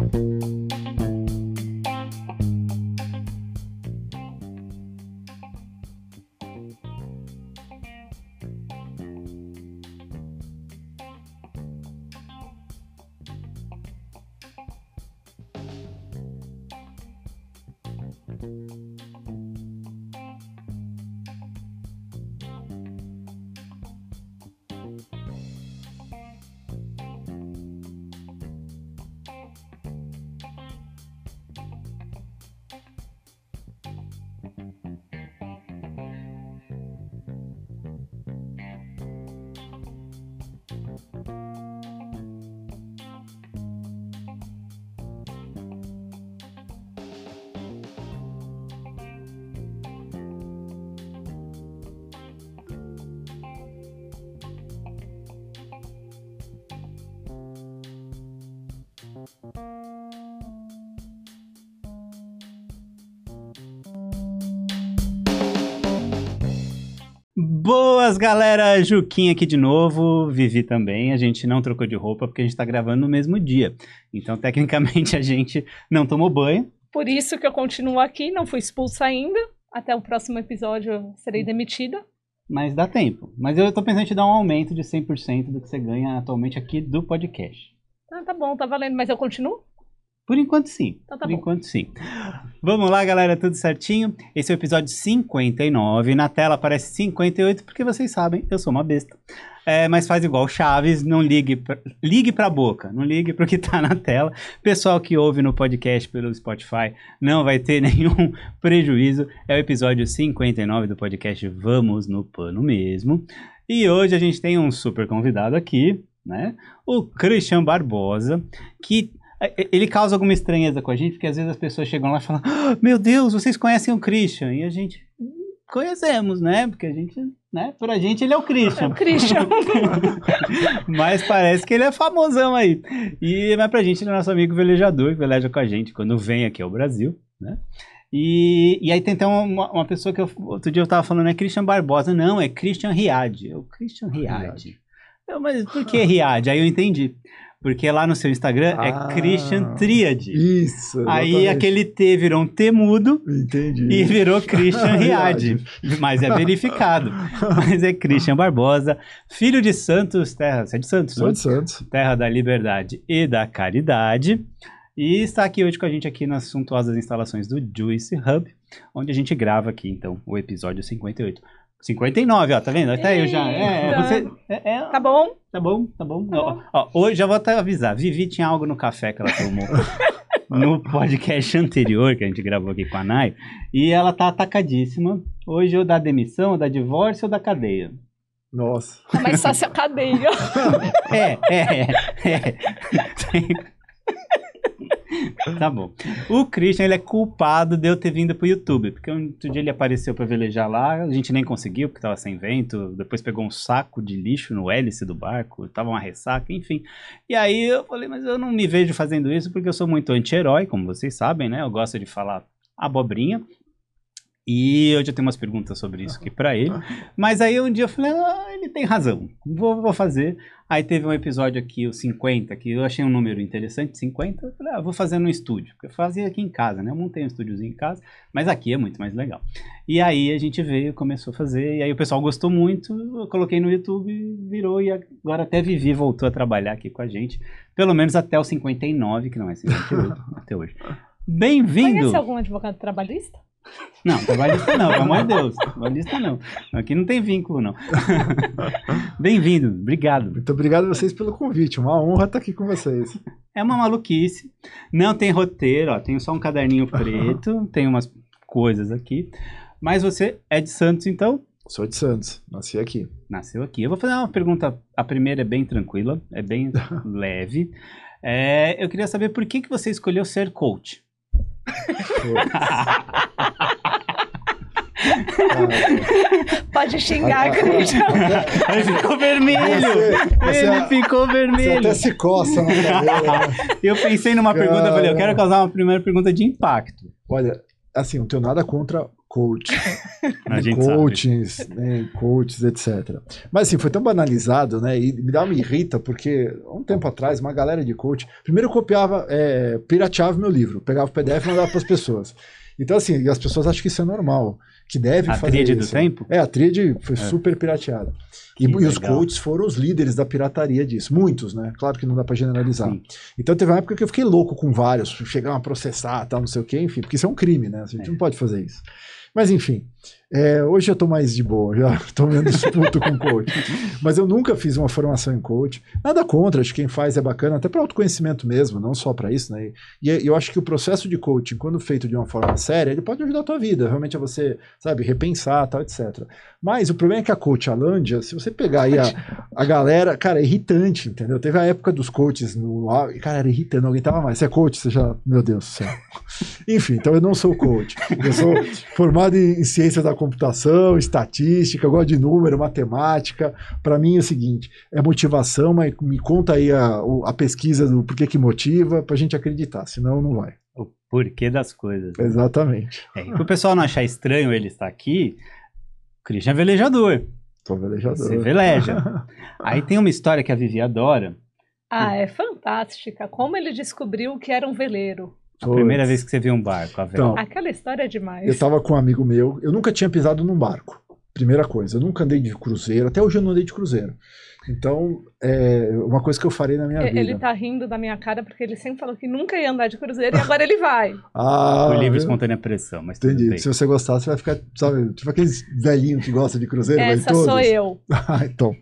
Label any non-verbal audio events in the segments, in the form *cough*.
Bye. Boas, galera! Juquinha aqui de novo, Vivi também. A gente não trocou de roupa porque a gente tá gravando no mesmo dia. Então, tecnicamente, *laughs* a gente não tomou banho. Por isso que eu continuo aqui, não fui expulsa ainda. Até o próximo episódio eu serei demitida. Mas dá tempo. Mas eu tô pensando em te dar um aumento de 100% do que você ganha atualmente aqui do podcast. Tá bom, tá valendo. Mas eu continuo? Por enquanto, sim. Então tá Por bom. enquanto, sim. Vamos lá, galera, tudo certinho? Esse é o episódio 59. Na tela aparece 58, porque vocês sabem, eu sou uma besta. É, mas faz igual Chaves, não ligue pra, ligue pra boca, não ligue pro que tá na tela. Pessoal que ouve no podcast pelo Spotify não vai ter *laughs* nenhum prejuízo. É o episódio 59 do podcast Vamos no Pano Mesmo. E hoje a gente tem um super convidado aqui, né? O Christian Barbosa, que é, ele causa alguma estranheza com a gente, porque às vezes as pessoas chegam lá e falam: "Ah, Meu Deus, vocês conhecem o Christian? E a gente "Hum, conhecemos, né? Porque a gente, né? Pra gente ele é o É Christian. o Christian. *laughs* mas parece que ele é famosão aí. E mas pra gente ele é nosso amigo velejador, que veleja com a gente quando vem aqui ao Brasil, né? E, e aí tem até uma, uma pessoa que eu, outro dia eu tava falando, é Christian Barbosa. Não, é Christian Riad. Eu, Christian Riad. Eu, mas por que Riad? Aí eu entendi. Porque lá no seu Instagram Ah. é Christian Tríade. Isso. Aí exatamente. aquele T virou um T mudo Entendi. e virou Christian *laughs* Riad. Mas é verificado. Mas é Christian Barbosa, filho de Santos, terra. Você é de Santos, Sou de Santos. Terra da Liberdade e da Caridade. E está aqui hoje com a gente aqui nas suntuosas instalações do Juice Hub, onde a gente grava aqui, então, o episódio 58. 59, ó, tá vendo? Até eu já. É, Eita. você. É, é, Tá bom? Tá bom, tá bom. Tá Ó, ó, hoje já vou até avisar. Vivi tinha algo no café que ela tomou *laughs* no podcast anterior que a gente gravou aqui com a Nai. E ela tá atacadíssima. Hoje ou dá demissão, ou dá divórcio ou dá cadeia. Nossa. É mais fácil a cadeia. *laughs* É, é, é. *laughs* tá bom. O Christian, ele é culpado de eu ter vindo pro YouTube, porque um dia ele apareceu pra velejar lá, a gente nem conseguiu, porque tava sem vento, depois pegou um saco de lixo no hélice do barco, tava uma ressaca, enfim. E aí eu falei, mas eu não me vejo fazendo isso, porque eu sou muito anti-herói, como vocês sabem, né? Eu gosto de falar abobrinha. E eu já tenho umas perguntas sobre isso aqui pra ele. Mas aí um dia eu falei, ah, ele tem razão, vou, vou fazer. Aí teve um episódio aqui, o 50, que eu achei um número interessante, 50. Eu falei, ah, vou fazer no estúdio, porque eu fazia aqui em casa, né? Eu montei um estúdiozinho em casa, mas aqui é muito mais legal. E aí a gente veio, começou a fazer, e aí o pessoal gostou muito, eu coloquei no YouTube, virou, e agora até Vivi voltou a trabalhar aqui com a gente, pelo menos até o 59, que não é 58, *laughs* até hoje. Bem-vindo! Conhece algum advogado trabalhista? Não, trabalhista não, pelo amor de Deus. Trabalhista não. Aqui não tem vínculo, não. *laughs* Bem-vindo, obrigado. Muito obrigado a vocês pelo convite. Uma honra estar aqui com vocês. É uma maluquice. Não tem roteiro, ó. Tenho só um caderninho preto, tem umas coisas aqui. Mas você é de Santos, então? Sou de Santos. Nasci aqui. Nasceu aqui. Eu vou fazer uma pergunta. A primeira é bem tranquila, é bem *laughs* leve. É, eu queria saber por que, que você escolheu ser coach. *laughs* *laughs* Pode xingar, Christian. *laughs* Ele ficou vermelho! Você- você- Ele ficou Você vermelho! até se coça na cadeira. né? *laughs* Eu pensei numa pergunta, eu falei, eu quero causar uma primeira pergunta de impacto. Olha, assim, não tenho nada contra coach, A sabe. coachings, né, coaches, etc. Mas assim, foi tão banalizado, né? E me dá me irrita, porque há um tempo atrás, uma galera de coach. Primeiro eu copiava, é, pirateava meu livro, pegava o PDF e mandava para as pessoas. Então, assim, as pessoas acham que isso é normal, que deve A fazer tríade do isso. tempo? É, a tríade foi super pirateada. E, e os coaches foram os líderes da pirataria disso. Muitos, né? Claro que não dá para generalizar. Sim. Então teve uma época que eu fiquei louco com vários, chegaram a processar, tal, não sei o quê, enfim, porque isso é um crime, né? A gente É. não pode fazer isso. Mas enfim, é, hoje eu tô mais de boa, já *laughs* tô menos puto com coach. Mas eu nunca fiz uma formação em coach. Nada contra, acho que quem faz é bacana, até para autoconhecimento mesmo, não só para isso, né? E eu acho que o processo de coaching, quando feito de uma forma séria, ele pode ajudar a tua vida, realmente a você, sabe, repensar, tal, etc. Mas o problema é que a coach Alândia, se você pegar aí a, a galera, cara, é irritante, entendeu? Teve a época dos coaches no. au- Cara, era irritante, não aguentava mais. Você é coach, você já. Meu Deus do céu. *laughs* Enfim, então eu não sou coach. Eu sou *laughs* formado em, em ciência da computação, estatística, eu gosto de número, matemática. Para mim é o seguinte: é motivação, mas me conta aí a, o- a pesquisa do porquê que motiva pra gente acreditar, senão não vai. O porquê das coisas. né? Exatamente. É, e pro pessoal não achar estranho ele estar aqui, o Christian é velejador. Sou velejador. Você veleja. *laughs* Aí tem uma história que a Vivi adora. Ah, é fantástica. Como ele descobriu que era um veleiro. A primeira vez que você viu um barco, a. Então, Aquela história é demais. Eu tava com um amigo meu, eu nunca tinha pisado num barco. Primeira coisa, eu nunca andei de cruzeiro, até hoje eu não andei de cruzeiro. Então, é uma coisa que eu farei na minha E- vida. Ele tá rindo da minha cara porque ele sempre falou que nunca ia andar de cruzeiro e agora ele vai. *laughs* Ah, Por livre e eu- espontânea pressão, mas tudo entendi. bem. Se você gostar, você vai ficar, sabe, tipo aqueles velhinhos que gostam de cruzeiro, vai Essa todos. sou eu. *laughs* Ah, então.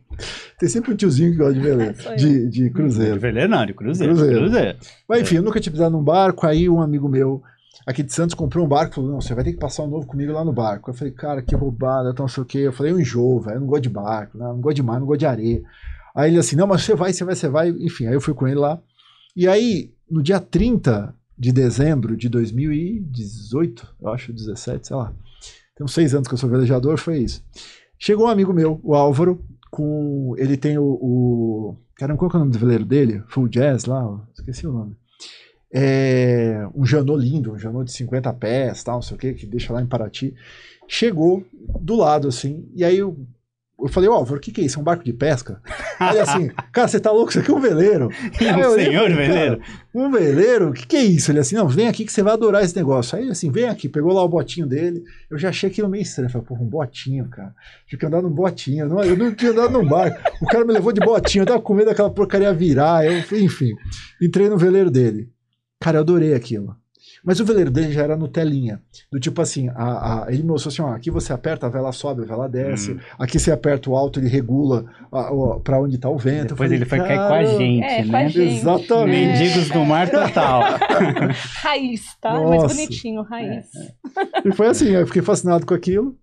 Tem sempre um tiozinho que gosta de veleiro, de, de De cruzeiro. veleiro não, de cruzeiro. Cruzeiro. Cruzeiro. Mas enfim, eu nunca tinha pisado num barco, aí um amigo meu aqui de Santos comprou um barco falou, não, você vai ter que passar um novo comigo lá no barco. Eu falei, cara, que roubada, não sei o quê. Eu falei, eu enjoo, velho, eu não gosto de barco, né? não gosto de mar, não gosto de areia. Aí ele assim, não, mas você vai, você vai, você vai. Enfim, aí eu fui com ele lá. E aí, no dia 30 de dezembro de 2018, eu acho, 17, sei lá. Tem uns seis anos que eu sou velejador, foi isso. Chegou um amigo meu, o Álvaro, com. Ele tem o. o caramba, qual é o nome do veleiro dele? Full Jazz lá? Esqueci o nome. É, um Janot lindo, um Janot de 50 pés, tal, não sei o que, que deixa lá em Paraty. Chegou do lado, assim, e aí eu, eu falei, ó, Álvaro, o que, que é isso? É um barco de pesca? *laughs* Aí assim, cara, você tá louco? Isso aqui é um veleiro. *laughs* Eu um senhor veleiro. "Cara, Um veleiro? O que, que é isso? Ele assim, não, vem aqui que você vai adorar esse negócio. Aí assim, vem aqui, pegou lá o botinho dele. Eu já achei aquilo meio estranho. Falei, porra, um botinho, cara. Tive que andar num botinho. Eu não, eu não tinha andado num barco. O cara me levou de botinho. Eu tava com medo daquela porcaria virar. Eu, enfim, entrei no veleiro dele. Cara, eu adorei aquilo. Mas o veleiro dele já era Nutelinha. Do tipo assim, a, a- ele me mostrou assim: ó, aqui você aperta, a vela sobe, a vela desce. Hum. Aqui você aperta o alto, ele regula a, o- pra onde tá o vento. Depois falei, ele foi cair com a gente, É, com né? a gente. Exatamente. Mendigos do mar total. *laughs* Raiz, tá? Mais Nossa. bonitinho, raiz. E foi assim, eu fiquei fascinado com aquilo.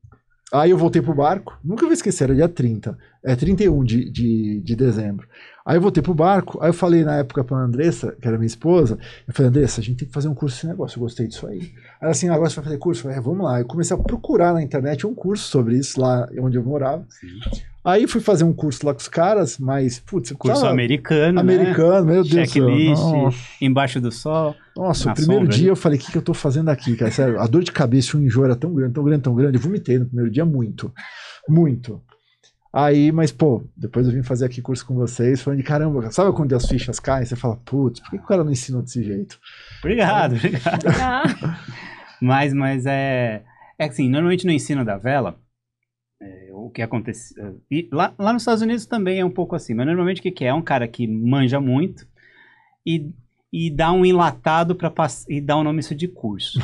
Aí eu voltei pro barco, nunca vou esquecer, era dia 30, é 31 de, de, de dezembro. Aí eu voltei pro barco, aí eu falei na época pra Andressa, que era minha esposa, eu falei, Andressa, a gente tem que fazer um curso desse negócio, eu gostei disso aí. Aí assim, agora você vai fazer curso? Eu falei, é, vamos lá. Eu comecei a procurar na internet um curso sobre isso, lá onde eu morava. Aí fui fazer um curso lá com os caras, mas, putz, Curso precisava- americano, americano, meu Deus do céu. Checklist. Né? Embaixo do sol. Nossa, o primeiro sombra, dia né? eu falei, o que, que eu tô fazendo aqui, cara? Sério, a dor de cabeça, o enjoo era tão grande, tão grande, tão grande. Eu vomitei no primeiro dia muito. Muito. Aí, mas, pô, depois eu vim fazer aqui curso com vocês, falando de caramba, sabe quando as fichas caem? Você fala, putz, por que, o cara não ensinou desse jeito? Obrigado, obrigado. *laughs* Ah, Mas, mas é. É assim, normalmente no ensino da vela, é, o que acontece. é, E lá, lá nos Estados Unidos também é um pouco assim, mas normalmente o que, que é? É um cara que manja muito e, e dá um enlatado para e dá o nome isso de curso.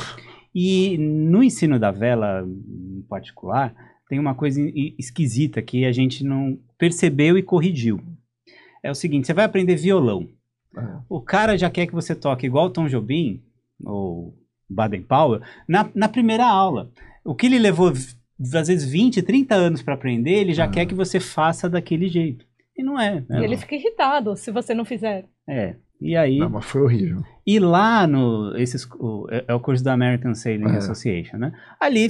E no ensino da vela, em particular, tem uma coisa esquisita que a gente não percebeu e corrigiu. É o seguinte: você vai aprender violão. O cara já quer que você toque igual o Tom Jobim, ou Baden Powell, na, na primeira aula. O que ele levou, às vezes, 20, 30 anos para aprender, ele já Ah. quer que você faça daquele jeito. E não é. né? e ele fica irritado se você não fizer. É. E aí. Não, mas foi horrível. E lá no. Esses, o- é, é o curso da American Sailing É. Association, né? Ali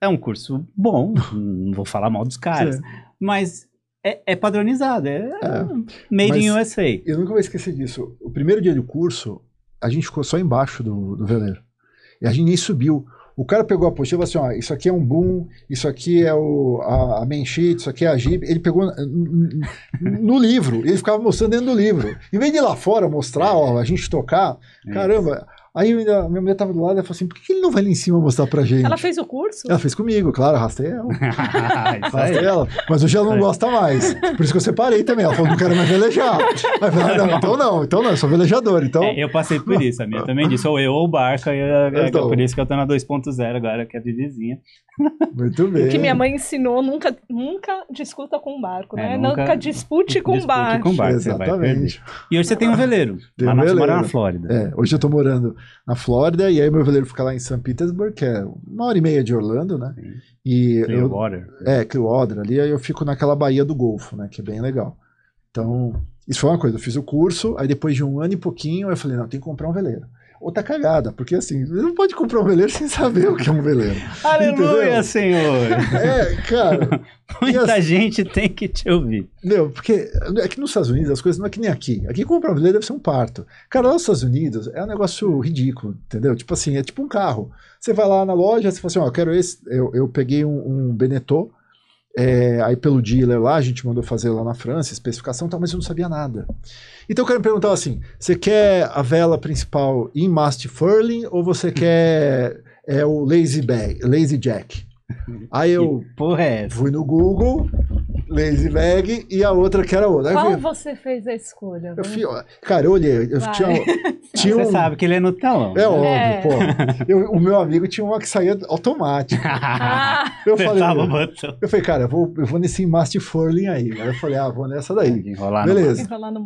é um curso bom, *laughs* não vou falar mal dos caras, Sim. mas é, é padronizado, é, É. made in USA. Eu nunca vou esquecer disso. O primeiro dia do curso, a gente ficou só embaixo do, do veleiro. E a gente nem subiu. O cara pegou a apostila e falou assim: ó, isso aqui é um boom, isso aqui é o, a, a main sheet, isso aqui é a jib. Ele pegou no livro, ele ficava mostrando dentro do livro. Em vez de ir lá fora mostrar, ó, a gente tocar, É. caramba. Aí eu ainda- minha mulher tava do lado e falou assim: por que ele não vai lá em cima mostrar pra gente? Ela fez o curso? Ela fez comigo, claro, arrastei ela. *laughs* Arrastei ela. Mas hoje ela não gosta mais. Por isso que eu separei também. Ela falou, não quero mais velejar. Aí eu falei, ah, não, então não, então não, eu sou velejador. Então, É, eu passei por isso, a minha também disse, ou eu ou o barco, aí é, é Então. por isso que eu tô na 2.0 agora, que é a vizinha. muito bem. Que minha mãe ensinou, nunca, nunca discuta com o barco, É, né? nunca nunca, dispute com o Dispute barco. com o barco, você vai perder. Exatamente. E hoje você tem um veleiro, Tem um nós mora veleiro. na Flórida. É, hoje eu tô morando na Flórida e aí meu veleiro fica lá em St. Petersburg, que é uma hora e meia de Orlando, né? Sim. E eu, Clearwater. é, Clearwater ali, aí eu fico naquela baía do Golfo, né? Que é bem legal. Então, isso foi uma coisa. Eu fiz o curso, aí depois de um ano e pouquinho, eu falei, não, tem que comprar um veleiro. Outra cagada, porque assim, você não pode comprar um veleiro sem saber o que é um veleiro. Aleluia, Entendeu? Senhor! É, cara, *laughs* Muita assim- gente tem que te ouvir. Meu, porque aqui nos Estados Unidos as coisas não é que nem aqui. Aqui comprar um veleiro deve ser um parto. Cara, lá nos Estados Unidos é um negócio ridículo, entendeu? Tipo assim, é tipo um carro. Você vai lá na loja, você fala assim, ó, eu quero esse. Eu, eu peguei um, um Beneteau, é, aí pelo dealer lá, a gente mandou fazer lá na França, especificação e tal, mas eu não sabia nada. Então o cara me perguntava assim, você quer a vela principal em mast furling ou você *laughs* quer é, o lazy bag, lazy jack? *laughs* Aí eu é fui no Google, lazy bag, e a outra que era outra. Eu Qual você fez a escolha? eu fui, cara, eu olhei, eu Vai. tinha, *laughs* tinha Você um. sabe que ele é no talão. É óbvio, É. pô. Eu- o meu amigo tinha uma que saía automática. *laughs* Ah, Eu falei, botão. eu falei, cara, eu vou, eu vou nesse Mast Furling aí. Aí eu falei, ah, vou nessa daí. Enrolar no Beleza. enrolar no.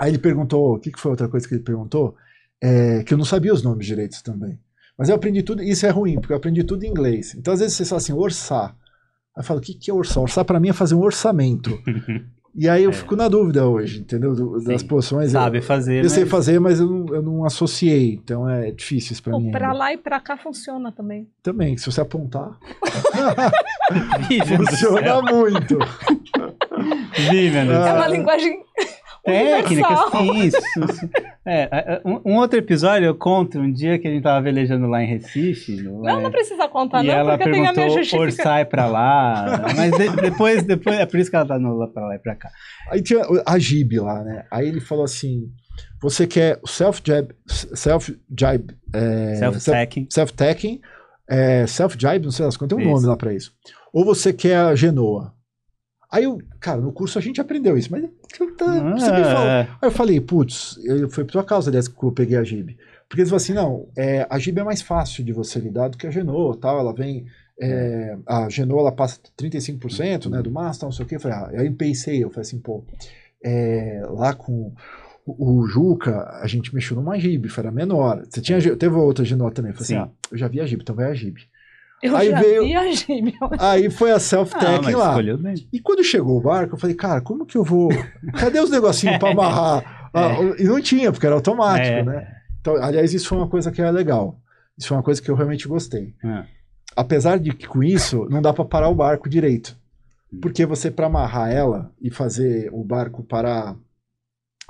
Aí ele perguntou, o que, que foi outra coisa que ele perguntou? É, que eu não sabia os nomes direitos também. Mas eu aprendi tudo, isso é ruim, porque eu aprendi tudo em inglês. Então, às vezes, você fala assim, orçar. Aí eu falo, o que, que é orçar? Orçar pra mim é fazer um orçamento. E aí eu *laughs* É. fico na dúvida hoje, entendeu? Do- das Sim. posições. Sabe eu, fazer, eu sei mas- fazer, mas eu não, eu não associei. Então é difícil isso pra Pô, mim. pra ainda. lá e pra cá funciona também. Também, se você apontar, *laughs* funciona muito. Ah. É uma linguagem Técnica, isso. isso. É, é, é, um, um outro episódio eu conto um dia que a gente tava velejando lá em Recife. Não, é, não precisa contar, e não, ela porque tem a minha perguntou justificativa. orçar é pra lá. Mas de- depois, depois, é por isso que ela tá no lá pra lá e pra cá. Aí tinha a Gib lá, né? Aí ele falou assim: você quer o self-jab, self-jibe, é, Self-tacking. self-tacking, é, self-jibe, não sei quantas, tem um Isso. nome lá pra isso. Ou você quer a Genoa. Aí eu, cara, no curso a gente aprendeu isso, mas tá, você me falou. Ah, Aí eu falei, putz, eu- foi por tua causa, aliás, que eu peguei a Gib. Porque eles falaram assim, não, é, a Gib é mais fácil de você lidar do que a Genoa, tal, ela vem, é, a Genoa ela passa 35%, né, do mastro, não sei o eu falei, ah, aí eu pensei, eu falei assim, pô, é, lá com o, o Juca, a gente mexeu numa Gib, era menor, você tinha, teve outra Genoa também, eu falei Sim. assim, ah, eu já vi a Gib, então vai a Gib. Eu Aí já veio- viajei, meu. Aí foi a self-tech mas lá. E quando chegou o barco, eu falei, cara, como que eu vou. Cadê os negocinhos pra *laughs* amarrar? Ah, E não tinha, porque era automático, É. né? Então, aliás, isso foi uma coisa que é legal. Isso foi uma coisa que eu realmente gostei. Ah, Apesar de que com isso não dá pra parar o barco direito. Hum. Porque você, pra amarrar ela e fazer o barco parar.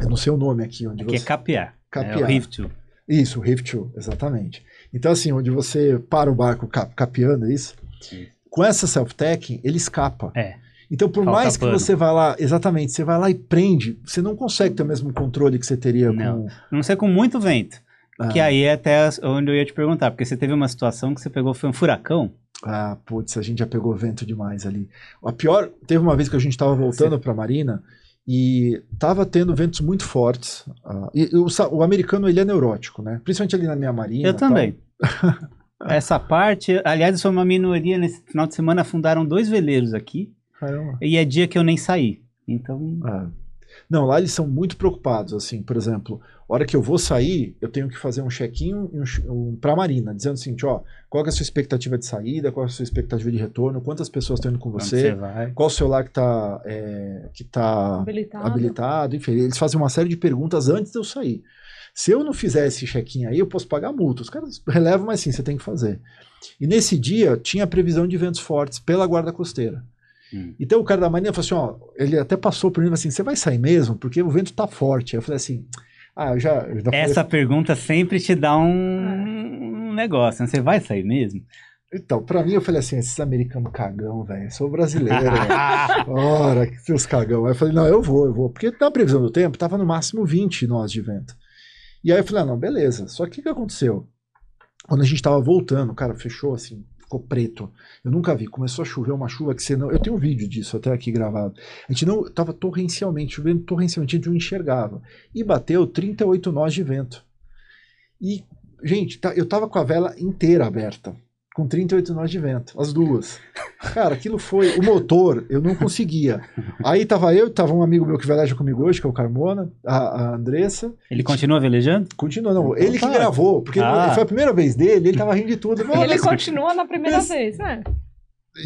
Eu não sei o nome aqui onde aqui é você. capear. É Capear. o rift tool. Isso, o Rift 2, exatamente. Então, assim, onde você para o barco cap- capeando, é isso? Sim. Com essa self-tacking, ele escapa. É. Então, por Falta mais que pano. você vá lá, exatamente, você vai lá e prende, você não consegue ter o mesmo controle que você teria Não. com. Não ser com muito vento. Ah, Que aí é até onde eu ia te perguntar, porque você teve uma situação que você pegou, foi um furacão. Ah, putz, a gente já pegou vento demais ali. A pior, teve uma vez que a gente estava voltando para a Marina e tava tendo ventos muito fortes. Ah, e o, o americano ele é neurótico, né? Principalmente ali na minha Marina. eu também. *laughs* Essa parte, aliás, eu sou uma minoria. Nesse final de semana afundaram dois veleiros aqui. Caramba. E é dia que eu nem saí. Então, Ah. Não, lá eles são muito preocupados, assim, por exemplo, a hora que eu vou sair, eu tenho que fazer um check-in um, um, para a Marina, dizendo assim, ó, qual que é a sua expectativa de saída, qual é a sua expectativa de retorno, quantas pessoas estão indo com você, você qual o celular que está que tá Habilitado. habilitado, enfim, eles fazem uma série de perguntas antes de eu sair. Se eu não fizer esse check-in aí, eu posso pagar multa. Os caras relevam, mas sim, você tem que fazer. E nesse dia tinha previsão de ventos fortes pela guarda costeira. Hum. Então o cara da marinha falou assim, ó, ele até passou por mim e falou assim, você vai sair mesmo? Porque o vento tá forte. Aí eu falei assim, ah, eu já... eu já falei Essa pergunta sempre te dá um, um negócio, né? você vai sair mesmo? Então, pra mim, eu falei assim, esses americanos cagão, velho, eu sou brasileiro. *laughs* Ora, que seus cagão. Aí eu falei, não, eu vou, eu vou. Porque na previsão do tempo, tava no máximo 20 nós de vento. E aí eu falei, ah, não, beleza. Só que o que aconteceu? Quando a gente tava voltando, cara, fechou assim, ficou preto. Eu nunca vi. Começou a chover uma chuva que você não. Eu tenho um vídeo disso até aqui gravado. A gente não. Tava torrencialmente, chovendo torrencialmente, a gente não enxergava. E bateu 38 nós de vento. E, gente, tá- eu tava com a vela inteira aberta. Com 38 nós de vento, as duas. Cara, aquilo foi. O motor, eu não conseguia. Aí tava eu, tava um amigo meu que veleja comigo hoje, que é o Carmona, a, a Andressa. Ele continua velejando? Continua, não. Então Ele que tá. gravou, porque Ah. foi a primeira vez dele, ele tava rindo de tudo. E Não, ele mas- continua na primeira Mas- vez, né?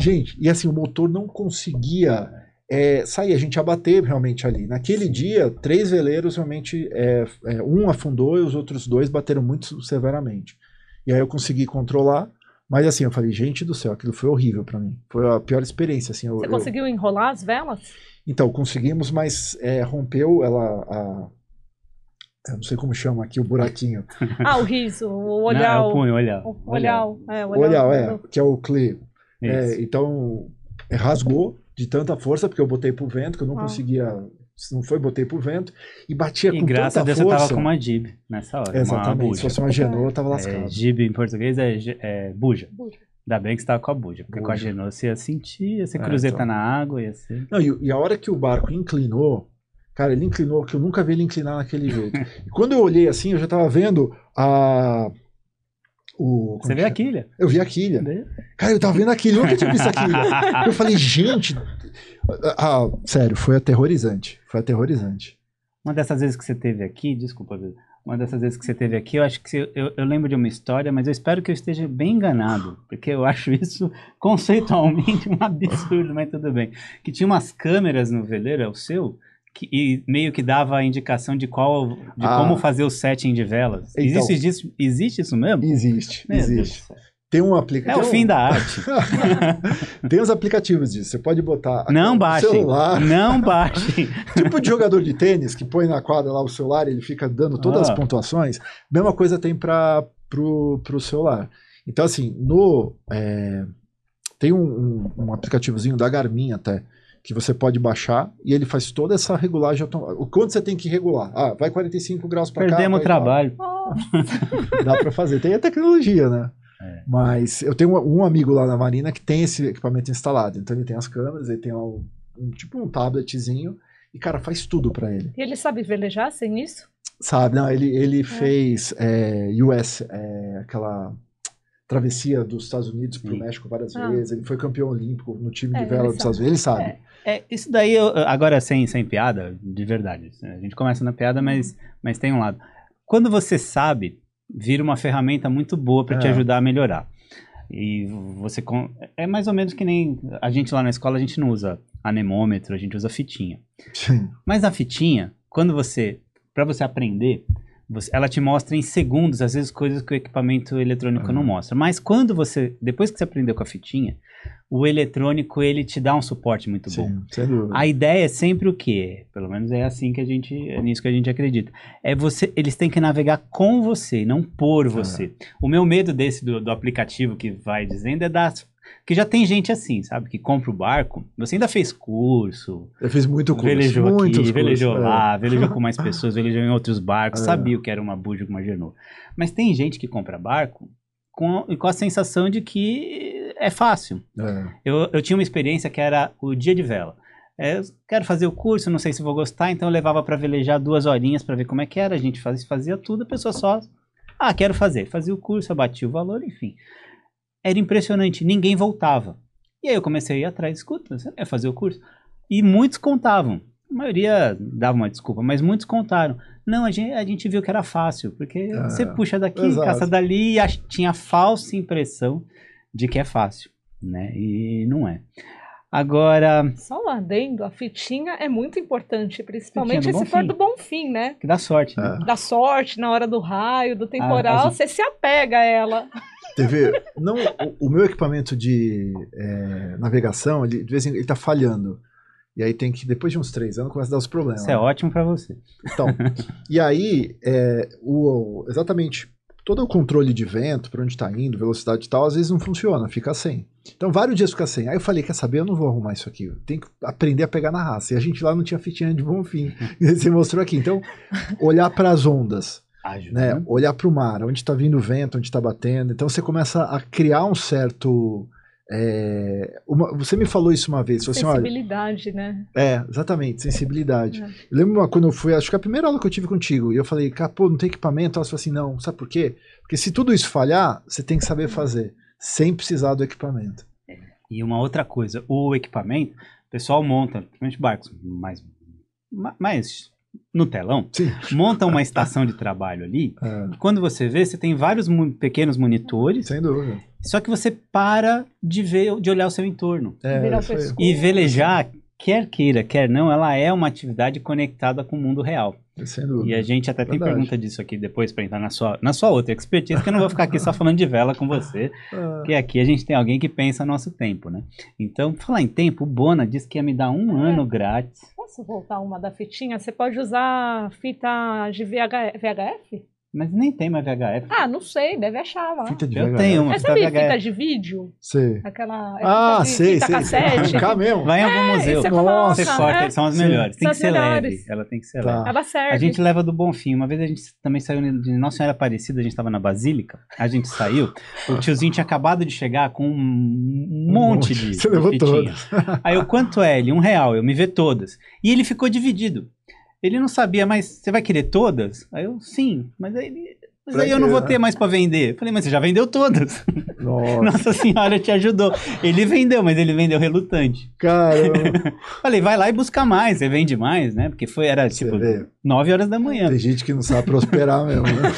Gente, e assim, o motor não conseguia é, sair, a gente ia bater realmente ali. Naquele dia, três veleiros realmente, é, é, um afundou e os outros dois bateram muito severamente. E aí eu consegui controlar, mas assim, eu falei, gente do céu, aquilo foi horrível pra mim. Foi a pior experiência, assim. eu- Você eu- conseguiu enrolar as velas? Então, conseguimos, mas é, rompeu ela, a... Eu não sei como chama aqui o buraquinho. *laughs* Ah, o riso, o Não, olhar. é o punho, olhar. O olhar. É, o olhar, é, que é o Cle. Isso. É, então, rasgou de tanta força, porque eu botei pro vento, que eu não Ah. conseguia. Se não foi, botei pro vento. E batia E com graças a tanta Deus você força. tava com uma jib nessa hora. Uma Exatamente. buja. Se fosse uma Genoa, eu tava É, lascado. jib em português é, é buja. Buja. Ainda bem que você tava com a buja, porque com a Buja. Genoa você ia sentir, ia ser É, cruzeta então. na água, ia ser... Não, e, e a hora que o barco inclinou, cara, ele inclinou, que eu nunca vi ele inclinar naquele jeito. *laughs* e quando eu olhei assim, eu já tava vendo a. O, Você vê a é? quilha. Eu vi a quilha. Cara, eu tava vendo a quilha, eu nunca tinha visto a quilha. Eu falei, gente. Ah, sério, foi aterrorizante. Foi aterrorizante. Uma dessas vezes que você teve aqui, desculpa, uma dessas vezes que você teve aqui, eu acho que você- eu, eu lembro de uma história, mas eu espero que eu esteja bem enganado, porque eu acho isso conceitualmente um absurdo, mas tudo bem. Que tinha umas câmeras no veleiro, é o seu, que, e meio que dava a indicação de qual, de Ah. como fazer o setting de velas. Então. existe, isso, existe isso mesmo? Existe, Meu Deus existe. céu. Tem um É aplicativo. o fim da arte. *laughs* Tem os aplicativos disso. Você pode botar Não baixem. celular. Não baixem. *laughs* Tipo de jogador de tênis que põe na quadra lá o celular e ele fica dando todas Ah. as pontuações. Mesma coisa tem para pro, pro celular. Então, assim, no. é, tem um, um, um aplicativozinho da Garmin até. Que você pode baixar e ele faz toda essa regulagem automática. O quanto você tem que regular? Ah, vai 45 graus para cá. Perdemos o trabalho. *laughs* Dá para fazer. Tem a tecnologia, né? É. Mas eu tenho um, amigo lá na Marina que tem esse equipamento instalado. Então ele tem as câmeras, ele tem um, um- tipo um tabletzinho e, cara, faz tudo para ele. e ele sabe velejar sem isso? Sabe? Não, ele, ele fez é, US, é, aquela travessia dos Estados Unidos para o Sim. México várias Ah. vezes. Ele foi campeão olímpico no time É, de vela dos. Estados Unidos. Ele sabe. É. É, isso daí, eu- agora sem, sem piada, de verdade. A gente começa na piada, mas, mas tem um lado. Quando você sabe, vira uma ferramenta muito boa para te É. ajudar a melhorar. E você. É mais ou menos que nem. A gente lá na escola, a gente não usa anemômetro, a gente usa fitinha. Sim. Mas a fitinha, quando você. Para você aprender, você- ela te mostra em segundos, às vezes, coisas que o equipamento eletrônico não Uhum. mostra. Mas quando você. Depois que você aprendeu com a fitinha, o eletrônico ele te dá um suporte muito bom. Sim, sem dúvida. A ideia é sempre o quê? Pelo menos é assim que a gente, é nisso que a gente acredita. É você, eles têm que navegar com você, não por você. O meu medo desse do, do aplicativo que vai dizendo é das que já tem gente assim, sabe, que compra o barco. Você ainda fez curso, Eu fiz muito curso. velejou aqui, muitos velejou cursos, é. lá, velejou com mais pessoas, *laughs* velejou em outros barcos, É. sabia o que era uma buja com uma genoa. Mas tem gente que compra barco com, com a sensação de que é fácil. É. Eu, eu tinha uma experiência que era o dia de vela. É, quero fazer o curso, não sei se vou gostar, então eu levava para velejar duas horinhas para ver como é que era. A gente fazia, fazia tudo, a pessoa só. Ah, quero fazer. Fazia o curso, abatia o valor, enfim. Era impressionante, ninguém voltava. E aí eu comecei a ir atrás, escuta, você quer fazer o curso? E muitos contavam. A maioria dava uma desculpa, mas muitos contaram. Não, a gente, a gente viu que era fácil, porque Ah, você puxa daqui, exato. caça dali, e ach- tinha a falsa impressão de que é fácil, né? E não é. Agora, Só um adendo, a fitinha é muito importante, principalmente se for do bom fim, né? que dá sorte, né? É. Da sorte, na hora do raio, do temporal, as- você se apega a ela. *laughs* TV, não, o, o meu equipamento de é, navegação, ele, de vez em quando, ele tá falhando. E aí tem que, depois de uns três anos, começa a dar os problemas. Isso é ótimo para você. Então, e aí, é, o, exatamente todo o controle de vento, para onde está indo, velocidade e tal, às vezes não funciona, fica sem. Então, vários dias fica sem. Aí eu falei, quer saber, eu não vou arrumar isso aqui. Tem que aprender a pegar na raça. E a gente lá não tinha fitinha de bom fim. *laughs* Você mostrou aqui. Então, olhar para as ondas, Ajuda. né? Olhar para o mar, onde está vindo o vento, onde está batendo. Então, você começa a criar um certo... é, uma- você me falou isso uma vez, assim, olha, Sensibilidade, né? é, exatamente, sensibilidade. É. Eu lembro uma- quando eu fui, acho que a primeira aula que eu tive contigo, e eu falei, cara, pô, não tem equipamento? Ela falou assim, não, sabe por quê? Porque se tudo isso falhar, você tem que saber fazer, sem precisar do equipamento. E uma outra coisa, o equipamento, o pessoal monta, principalmente barcos mais, ma- mais no telão, Sim. monta uma estação de trabalho ali. *laughs* É, e Quando você vê, você tem vários pequenos monitores, sem dúvida. Só que você para de ver, de olhar o seu entorno. É. E velejar, quer queira, quer não, ela é uma atividade conectada com o mundo real. Sem dúvida. E a gente até tem Verdade. pergunta disso aqui depois para entrar na sua, na sua outra expertise, que eu não vou ficar aqui só falando de vela com você, *laughs* Ah, porque aqui a gente tem alguém que pensa nosso tempo, né? Então, falar em tempo, o Bona disse que ia me dar um É. ano grátis. Posso voltar uma da fitinha? Você pode usar fita de VH... VHF? Mas nem tem mais VHF. Ah, não sei, deve achar lá. fita de Eu VHF. tenho uma Mas sabe VHF. fita de vídeo? Sei. Aquela. é Ah, de, sei, fita sei. cassete. Cá mesmo. Vai em algum museu. você Nossa. Você corta, é, eles são as Sim. melhores. Tem São que ser as leve. melhores. Ela tem que ser Tá. leve. Ela serve. A gente leva do Bonfim. Uma vez a gente também saiu de Nossa Senhora Aparecida, a gente estava na Basílica, a gente saiu, o tiozinho tinha acabado de chegar com um monte de, Você de levou fitinha. todas. Aí eu, quanto é? Ele, um real, eu me vê todas. E ele ficou dividido. Ele não sabia, mas você vai querer todas? Aí eu, sim, mas aí, mas aí eu não vou né? ter mais pra vender. Falei, mas você já vendeu todas. Nossa, *laughs* Nossa senhora te ajudou. Ele vendeu, mas ele vendeu relutante. caramba. *laughs* Falei, vai lá e busca mais, você vende mais, né? Porque foi, era Você tipo vê. 9 horas da manhã. Tem gente que não sabe prosperar *laughs* mesmo, né?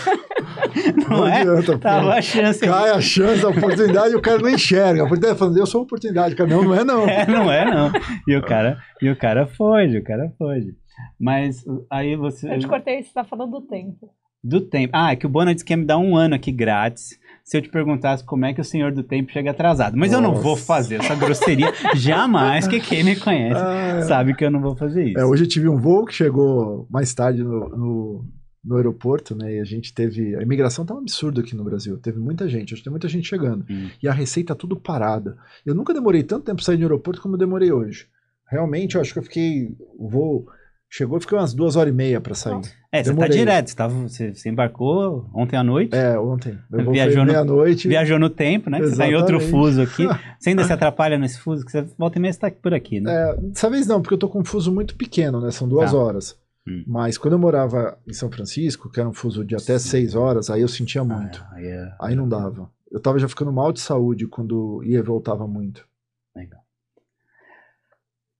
Não é? adianta. Tava a chance. Cai a chance, a oportunidade, o cara não enxerga. A oportunidade falando, eu sou oportunidade. Cara, não, não é não. É, não é, não. E o cara, e o cara foge, o cara foge. Mas aí você. Eu te cortei, você tá falando do tempo. Do tempo. Ah, é que o Bona disse que ia me dar um ano aqui grátis se eu te perguntasse como é que o senhor do tempo chega atrasado. Mas eu não Nossa. vou fazer essa grosseria *laughs* jamais, que quem me conhece Ah, sabe que eu não vou fazer isso. É, hoje eu tive um voo que chegou mais tarde no, no, no aeroporto, né? E a gente teve. A imigração tá um absurdo aqui no Brasil. Teve muita gente, hoje tem muita gente chegando. Hum. E a receita tudo parada. Eu nunca demorei tanto tempo pra sair do aeroporto como eu demorei hoje. Realmente, eu acho que eu fiquei. O voo chegou, eu fiquei umas duas horas e meia pra sair. É, você tá direto, você, tava, você, você embarcou ontem à noite, É, ontem. Voo Viajou no- meia-noite. viajou no tempo, né? Você tá em outro fuso aqui. *laughs* Você ainda se atrapalha nesse fuso, que você volta e meia você tá por aqui, né? É, dessa vez não, porque eu tô com um fuso muito pequeno, né? São duas Tá. horas. Hum. Mas quando eu morava em São Francisco, que era um fuso de até Sim. seis horas, aí eu sentia muito. Ah, aí é- Aí não dava. Eu tava já ficando mal de saúde quando ia e voltava muito. Legal.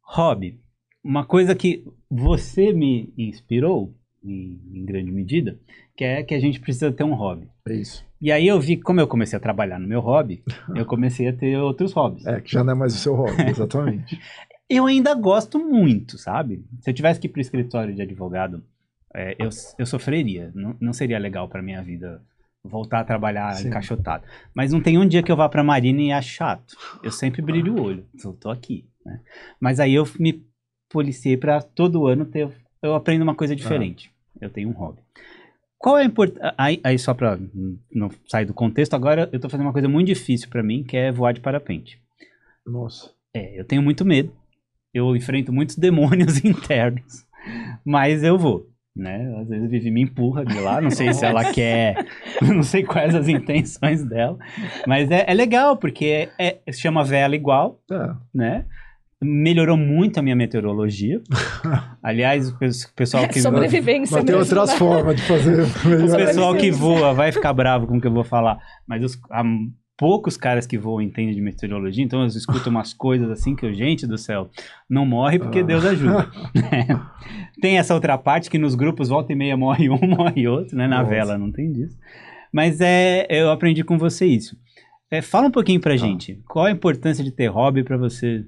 Hobby. Uma coisa que você me inspirou, em, em grande medida, que é que a gente precisa ter um hobby. É isso. E aí eu vi como eu comecei a trabalhar no meu hobby, eu comecei a ter outros hobbies. É, que já não é mais o seu hobby, *laughs* exatamente. Eu ainda gosto muito, sabe? Se eu tivesse que ir pro escritório de advogado, é, eu, eu sofreria. Não, não seria legal pra minha vida voltar a trabalhar Sim. encaixotado. Mas não tem um dia que eu vá pra Marina e ache chato. Eu sempre brilho o olho. Eu tô aqui, né? Mas aí eu me policiei pra todo ano ter... Eu aprendo uma coisa diferente. Eu tenho um hobby. Qual é a importância... Aí, aí só pra não sair do contexto, agora eu tô fazendo uma coisa muito difícil pra mim, que é voar de parapente. Nossa. É, eu tenho muito medo. Eu enfrento muitos *laughs* demônios internos. Mas eu vou, né? Às vezes a Vivi me empurra de lá. Não sei se ela quer. *laughs* Não sei quais as intenções dela. Mas é, é legal, porque é, se chama vela igual, É. né? Melhorou muito a minha meteorologia. *laughs* Aliás, o pes- pessoal que. Sobrevivência. Mas tem outras né? formas de fazer. *laughs* O pessoal que voa vai ficar bravo com o que eu vou falar, mas os, há poucos caras que voam entendem de meteorologia, então eu escuto umas coisas assim que eu, gente do céu, não morre porque Ah. Deus ajuda. *laughs* tem essa outra parte que nos grupos volta e meia morre um, morre outro, né? Na Nossa. vela não tem disso. Mas é, eu aprendi com você isso. É, fala um pouquinho pra gente, qual a importância de ter hobby pra você,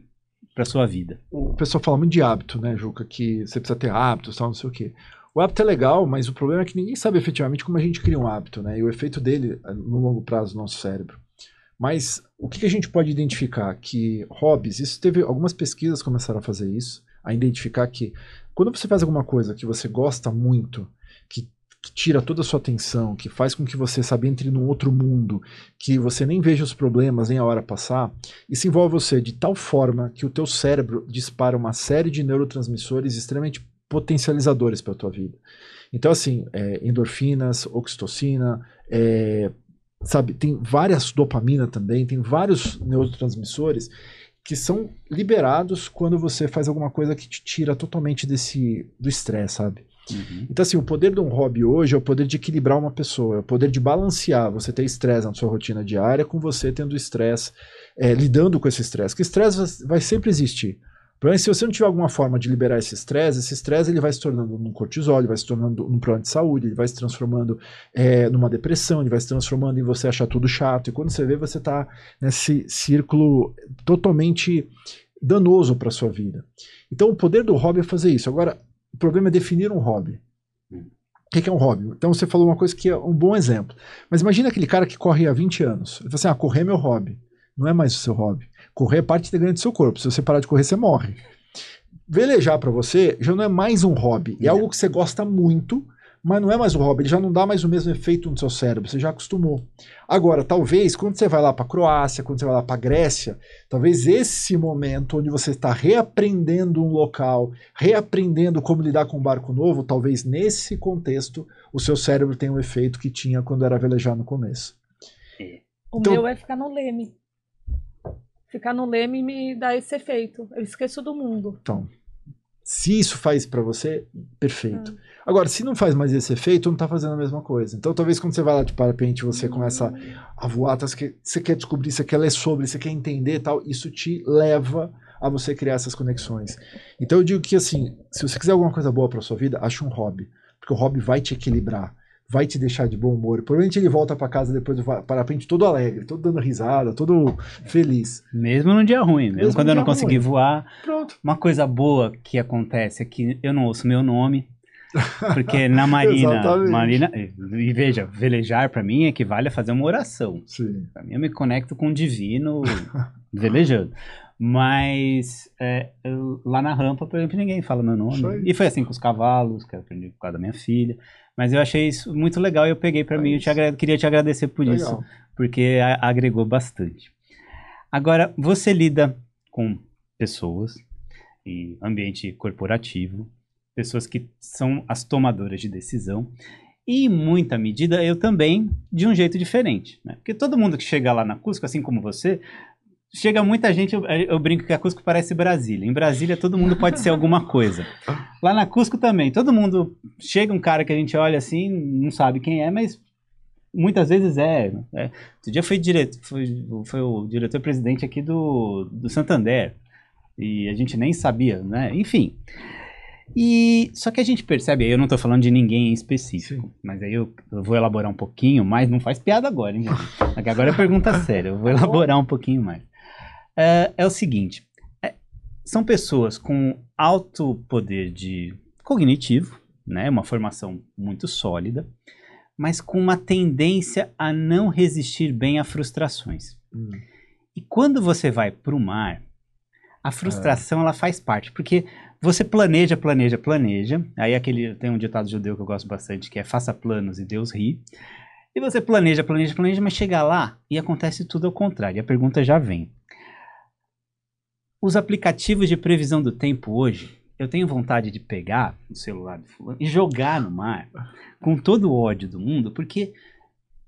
pra sua vida? O pessoal fala muito de hábito, né, Juca? Que você precisa ter hábitos, tal, não sei o quê. O hábito é legal, mas o problema é que ninguém sabe efetivamente como a gente cria um hábito, né? E o efeito dele eh, no longo prazo no nosso cérebro. Mas o que que a gente pode identificar? Que hobbies, isso teve algumas pesquisas começaram a fazer isso, a identificar que quando você faz alguma coisa que você gosta muito, que tira toda a sua atenção, que faz com que você, sabe, entre num outro mundo, que você nem veja os problemas nem a hora passar, isso envolve você de tal forma que o teu cérebro dispara uma série de neurotransmissores extremamente potencializadores para a tua vida. Então, assim, é, endorfinas, oxitocina, é, sabe, tem várias dopamina também, tem vários neurotransmissores que são liberados quando você faz alguma coisa que te tira totalmente desse do estresse, sabe? Uhum. Então, assim, o poder de um hobby hoje é o poder de equilibrar uma pessoa, é o poder de balancear você ter estresse na sua rotina diária com você tendo estresse, é, lidando com esse estresse. Porque estresse vai sempre existir. Problema é se você não tiver alguma forma de liberar esse estresse, esse estresse ele vai se tornando num cortisol, ele vai se tornando num problema de saúde, ele vai se transformando é, numa depressão, ele vai se transformando em você achar tudo chato. E quando você vê, você está nesse círculo totalmente danoso para sua vida. Então, o poder do hobby é fazer isso. Agora, o problema é definir um hobby. Hum. O que que é um hobby? Então, você falou uma coisa que é um bom exemplo. Mas imagina aquele cara que corre há 20 anos. Ele fala assim: ah, correr é meu hobby. Não é mais o seu hobby. Correr é parte integrante do seu corpo. Se você parar de correr, você morre. Velejar para você já não é mais um hobby. É É. algo que você gosta muito, mas não é mais um hobby. Ele já não dá mais o mesmo efeito no seu cérebro. Você já acostumou. Agora, talvez, quando você vai lá para Croácia, quando você vai lá para Grécia, talvez esse momento onde você está reaprendendo um local, reaprendendo como lidar com um barco novo, talvez nesse contexto o seu cérebro tenha um efeito que tinha quando era velejar no começo. O Então- meu é ficar no leme. Ficar no leme me dá esse efeito. Eu esqueço do mundo. Então, se isso faz para você, perfeito. Agora, se não faz mais esse efeito, não tá fazendo a mesma coisa. Então, talvez quando você vai lá de parapente, você começa a voar, tá, você, quer, descobrir, você quer ler sobre, você quer entender e tal, isso te leva a você criar essas conexões. Então, eu digo que, assim, se você quiser alguma coisa boa para sua vida, ache um hobby. Porque o hobby vai te equilibrar, vai te deixar de bom humor. Provavelmente ele volta para casa depois do parapente todo alegre, todo dando risada, todo feliz. Mesmo num dia ruim, mesmo, Mesmo quando eu não consegui ruim. voar. Pronto. Uma coisa boa que acontece é que eu não ouço meu nome. Porque na *laughs* Marina. Marina e veja, velejar pra mim equivale a fazer uma oração. Sim. Pra mim eu me conecto com o divino *laughs* velejando. Mas é, eu- lá na rampa, por exemplo, ninguém fala meu nome. E foi assim com os cavalos, que eu aprendi por causa da minha filha. Mas eu achei isso muito legal e eu peguei pra É mim. Eu isso. te agra- queria te agradecer por isso Legal. porque a- agregou bastante. Agora, você lida com pessoas e ambiente corporativo, pessoas que são as tomadoras de decisão, e em muita medida eu também de um jeito diferente, né? Porque todo mundo que chega lá na Cusco, assim como você, chega muita gente, eu, eu brinco que a Cusco parece Brasília. Em Brasília todo mundo pode ser alguma coisa. Lá na Cusco também, todo mundo chega um cara que a gente olha assim, não sabe quem é, mas muitas vezes é. é. Outro dia foi, direto, foi, foi o diretor-presidente aqui do, do Santander. E a gente nem sabia, né? Enfim. E só que a gente percebe, aí eu não tô falando de ninguém em específico, mas aí eu, eu vou elaborar um pouquinho mais, não faz piada agora, hein, gente? Agora é pergunta *laughs* séria, eu vou elaborar um pouquinho mais. É, é o seguinte, é, são pessoas com alto poder de cognitivo, né? Uma formação muito sólida, mas com uma tendência a não resistir bem a frustrações. Hum. E quando você vai para o mar, a frustração ela faz parte, porque você planeja, planeja, planeja. Aí aquele tem um ditado judeu que eu gosto bastante, que é faça planos e Deus ri. E você planeja, planeja, planeja, mas chega lá e acontece tudo ao contrário. E a pergunta já vem. Os aplicativos de previsão do tempo hoje, eu tenho vontade de pegar o celular do fulano e jogar no mar com todo o ódio do mundo, porque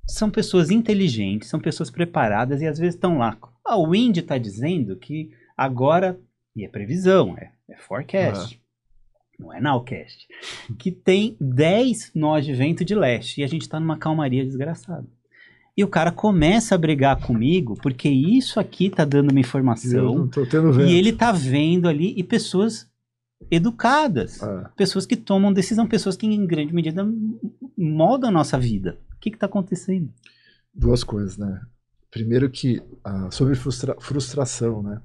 são pessoas inteligentes, são pessoas preparadas e às vezes estão lá. Ah, o Wind está dizendo que agora, e é previsão, é, é forecast, não é nowcast, que tem 10 nós de vento de leste e a gente está numa calmaria desgraçada. E o cara começa a brigar comigo porque isso aqui tá dando uma informação e ele tá vendo ali e pessoas educadas, É. pessoas que tomam decisão, pessoas que em grande medida moldam a nossa vida. O que que tá acontecendo? duas coisas, né? Primeiro que ah, sobre frustra- frustração, né?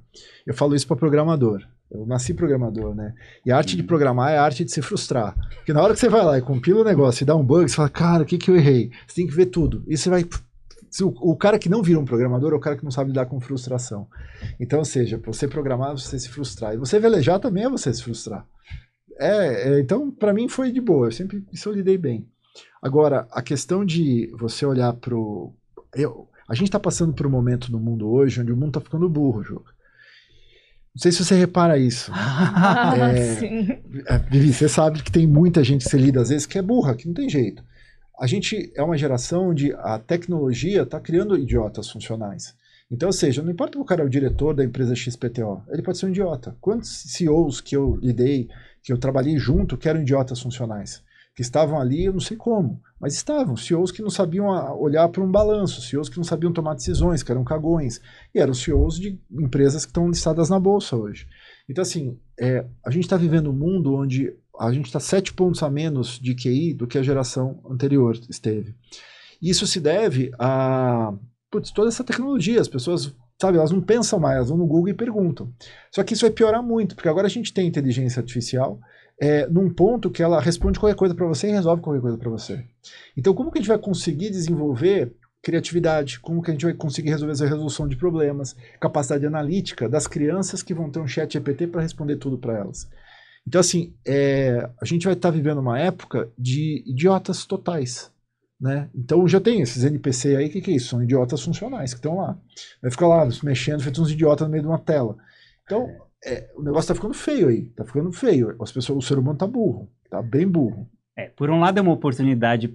Eu falo isso para programador. Eu nasci programador, né? E a arte de Uhum. programar é a arte de se frustrar. Porque na hora que você vai lá e compila o negócio e dá um bug, você fala, cara, o que, que eu errei? Você tem que ver tudo. E você vai. Se O, o cara que não vira um programador é o cara que não sabe lidar com frustração. Então, ou seja, você programar, você se frustrar. E você velejar também é você se frustrar. É, é, então, para mim foi de boa. Eu sempre isso eu lidei bem. Agora, a questão de você olhar para o. A gente está passando por um momento no mundo hoje onde o mundo está ficando burro, Juca. Não sei se você repara isso. Ah, *laughs* É, sim. É, Vivi, você sabe que tem muita gente que você lida às vezes que é burra, que não tem jeito. A gente é uma geração onde a tecnologia está criando idiotas funcionais. Então, ou seja, não importa o cara é o diretor da empresa XPTO, ele pode ser um idiota. Quantos CEOs que eu lidei, que eu trabalhei junto, que eram idiotas funcionais? Que estavam ali, eu não sei como, mas estavam. CEOs que não sabiam ah, olhar para um balanço, CEOs que não sabiam tomar decisões, que eram cagões. E eram CEOs de empresas que estão listadas na bolsa hoje. Então, assim, é, a gente está vivendo um mundo onde a gente está sete pontos a menos de QI do que a geração anterior esteve. Isso se deve a putz, toda essa tecnologia. As pessoas, sabe, elas não pensam mais, elas vão no Google e perguntam. Só que isso vai piorar muito, porque agora a gente tem inteligência artificial é, num ponto que ela responde qualquer coisa para você e resolve qualquer coisa para você. Então, como que a gente vai conseguir desenvolver criatividade, como que a gente vai conseguir resolver essa resolução de problemas, capacidade analítica das crianças que vão ter um chat GPT para responder tudo para elas. Então, assim, é, a gente vai estar vivendo uma época de idiotas totais. Né? Então já tem esses NPC aí, o que, que é isso? São idiotas funcionais que estão lá. Vai ficar lá mexendo, feito uns idiotas no meio de uma tela. Então, é, o negócio tá ficando feio aí. Tá ficando feio. As pessoas, o ser humano tá burro. Tá bem burro. É, por um lado é uma oportunidade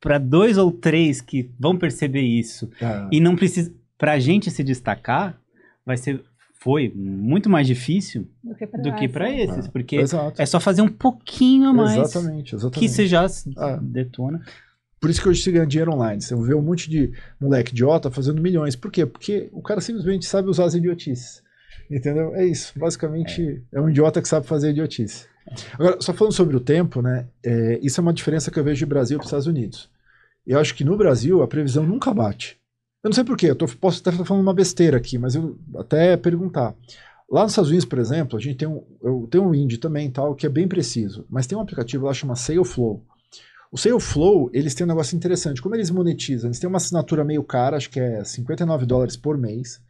para dois ou três que vão perceber isso Tá. e não precisa para a gente se destacar, vai ser foi muito mais difícil Do que para esses, porque Exato. é só fazer um pouquinho a mais Exatamente, exatamente. que você já se Ah. detona. Por isso que hoje se ganha dinheiro online. Você vê um monte de moleque idiota fazendo milhões. Por quê? Porque o cara simplesmente sabe usar as idiotices. Entendeu? É isso. Basicamente, é, um idiota que sabe fazer idiotice. Agora, só falando sobre o tempo, né? é, isso é uma diferença que eu vejo de Brasil para os Estados Unidos. Eu acho que no Brasil a previsão nunca bate. Eu não sei porquê, eu tô, posso estar falando uma besteira aqui, mas eu até perguntar. Lá nos Estados Unidos, por exemplo, a gente tem um, eu tenho um indie também tal, que é bem preciso, mas tem um aplicativo lá que chama Saleflow. O Saleflow, eles têm um negócio interessante. Como eles monetizam? Eles têm uma assinatura meio cara, acho que é 59 dólares por mês.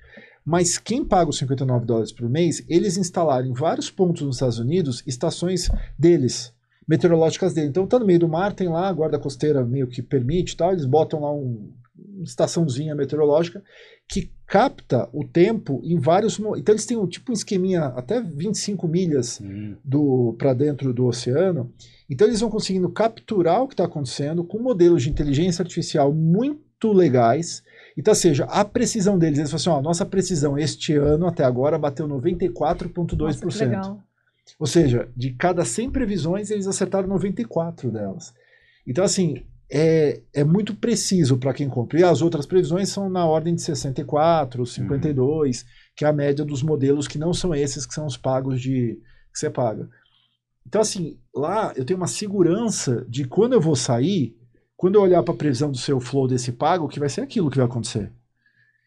Mas quem paga os 59 dólares por mês, eles instalaram em vários pontos nos Estados Unidos estações deles, meteorológicas dele. Então tá no meio do mar, tem lá a guarda costeira meio que permite tal, eles botam lá um, estaçãozinha meteorológica que capta o tempo em vários... Então eles têm um, tipo um esqueminha até 25 milhas Hum, do para dentro do oceano. Então eles vão conseguindo capturar o que está acontecendo com modelos de inteligência artificial muito legais. Então, ou seja, a precisão deles, eles falam assim, ó, nossa precisão este ano até agora bateu Nossa, 94,2%. que legal. Ou seja, de cada 100 previsões, eles acertaram 94 delas. Então, assim, é, é muito preciso para quem compra. E as outras previsões são na ordem de 64, 52, que é a média dos modelos que não são esses que são os pagos de que você paga. Então, assim, lá eu tenho uma segurança de quando eu vou sair, quando eu olhar para a previsão do seu flow desse pago, que vai ser aquilo que vai acontecer.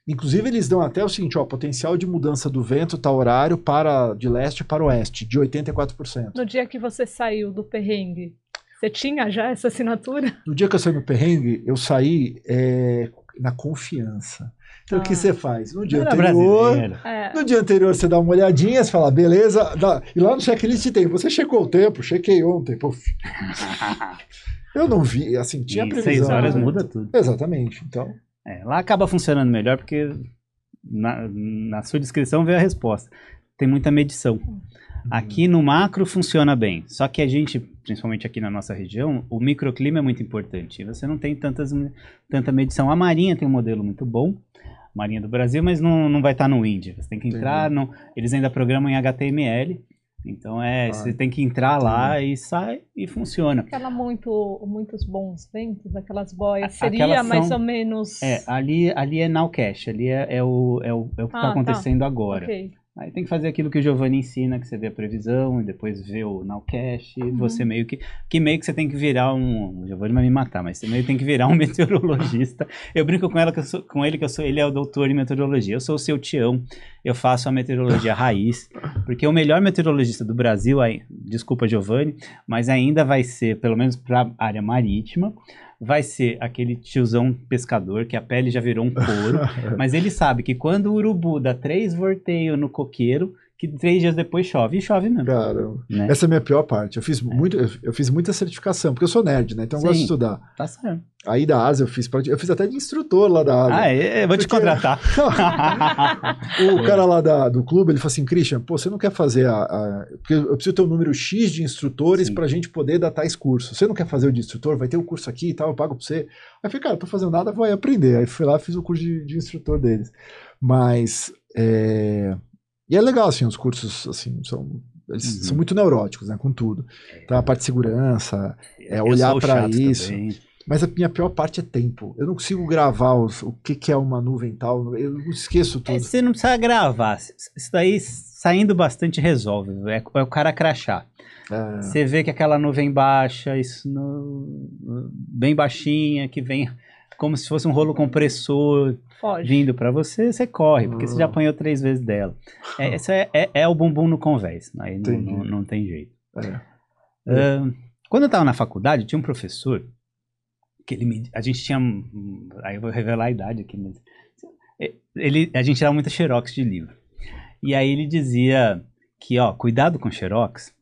Inclusive, eles dão até o seguinte, ó, potencial de mudança do vento tá horário para de leste para oeste, de 84%. No dia que você saiu do perrengue, você tinha já essa assinatura? No dia que eu saí no perrengue, eu saí é, na confiança. Então, o que Ah. você faz? No dia era anterior. É. no dia anterior você dá uma olhadinha, você fala, beleza, dá- e lá no checklist tem, você checou o tempo, chequei ontem, puf. *laughs* Eu não vi, assim, tinha em previsão. seis horas né? muda tudo. Exatamente, então, É, lá acaba funcionando melhor porque na, na sua descrição veio a resposta. Tem muita medição. Aqui no macro funciona bem. Só que a gente, principalmente aqui na nossa região, o microclima é muito importante. Você não tem tantas, tanta medição. A Marinha tem um modelo muito bom, Marinha do Brasil, mas não, não vai estar no Wind. Você tem que entrar, no, eles ainda programam em HTML. Então é, Ah, você tem que entrar lá e sai e funciona. Aquela muito, muitos bons ventos, aquelas boias, seria aquelas mais são- ou menos. É, ali, ali é Nowcash, ali é, é o, é, o, é o que Ah, está tá. acontecendo agora. Ok. Aí tem que fazer aquilo que o Giovanni ensina, que você vê a previsão e depois vê o Nowcash, e Uhum. você meio que. Que meio que você tem que virar um. O Giovanni vai me matar, mas você meio que tem que virar um *laughs* meteorologista. Eu brinco com, ela que eu sou, com ele que eu sou. Ele é o doutor em meteorologia. Eu sou o seu Tião. Eu faço a meteorologia raiz. Porque o melhor meteorologista do Brasil, aí, desculpa, Giovanni, mas ainda vai ser, pelo menos para a área marítima, vai ser aquele tiozão pescador que a pele já virou um couro. *laughs* Mas ele sabe que quando o urubu dá três vorteios no coqueiro, que três dias depois chove. E chove mesmo. Caramba. Né? Essa é a minha pior parte. Eu fiz, muito, eu, eu fiz muita certificação, porque eu sou nerd, né? Então eu gosto de Sim. estudar. Tá certo. Aí da ASA eu fiz, eu fiz até de instrutor lá da ASA. Ah, é, eu vou te contratar. *laughs* O cara lá da- do clube, ele falou assim, Christian, pô, você não quer fazer a, a- Porque eu preciso ter um número X de instrutores Sim. pra gente poder dar tais cursos. Você não quer fazer o de instrutor? Vai ter o curso aqui e tal, eu pago pra você. Aí eu falei, cara, não tô fazendo nada, vou aí aprender. Aí fui lá fiz o curso de, de instrutor deles. Mas... É... E é legal, assim, os cursos, assim, são... Eles Uhum. são muito neuróticos, né, com tudo. Então a parte de segurança, é olhar chato isso. também. Mas a minha pior parte é tempo. Eu não consigo gravar os- o que, que é uma nuvem tal. Eu esqueço É, tudo. você não precisa gravar. Isso daí, saindo bastante, resolve. É, é o cara crachar. É, Você vê que aquela nuvem baixa, isso no- bem baixinha, que vem como se fosse um rolo compressor Foge. vindo pra você, você corre, porque você já Ah. apanhou três vezes dela. É, isso é, é- é o bumbum no convés, aí não, não, não tem jeito. é. Ahn, quando eu estava na faculdade, tinha um professor que ele me, a gente tinha, aí eu vou revelar a idade aqui, mas é, ele, a gente tirava muita xerox de livro. E aí ele dizia que, ó, cuidado com xerox,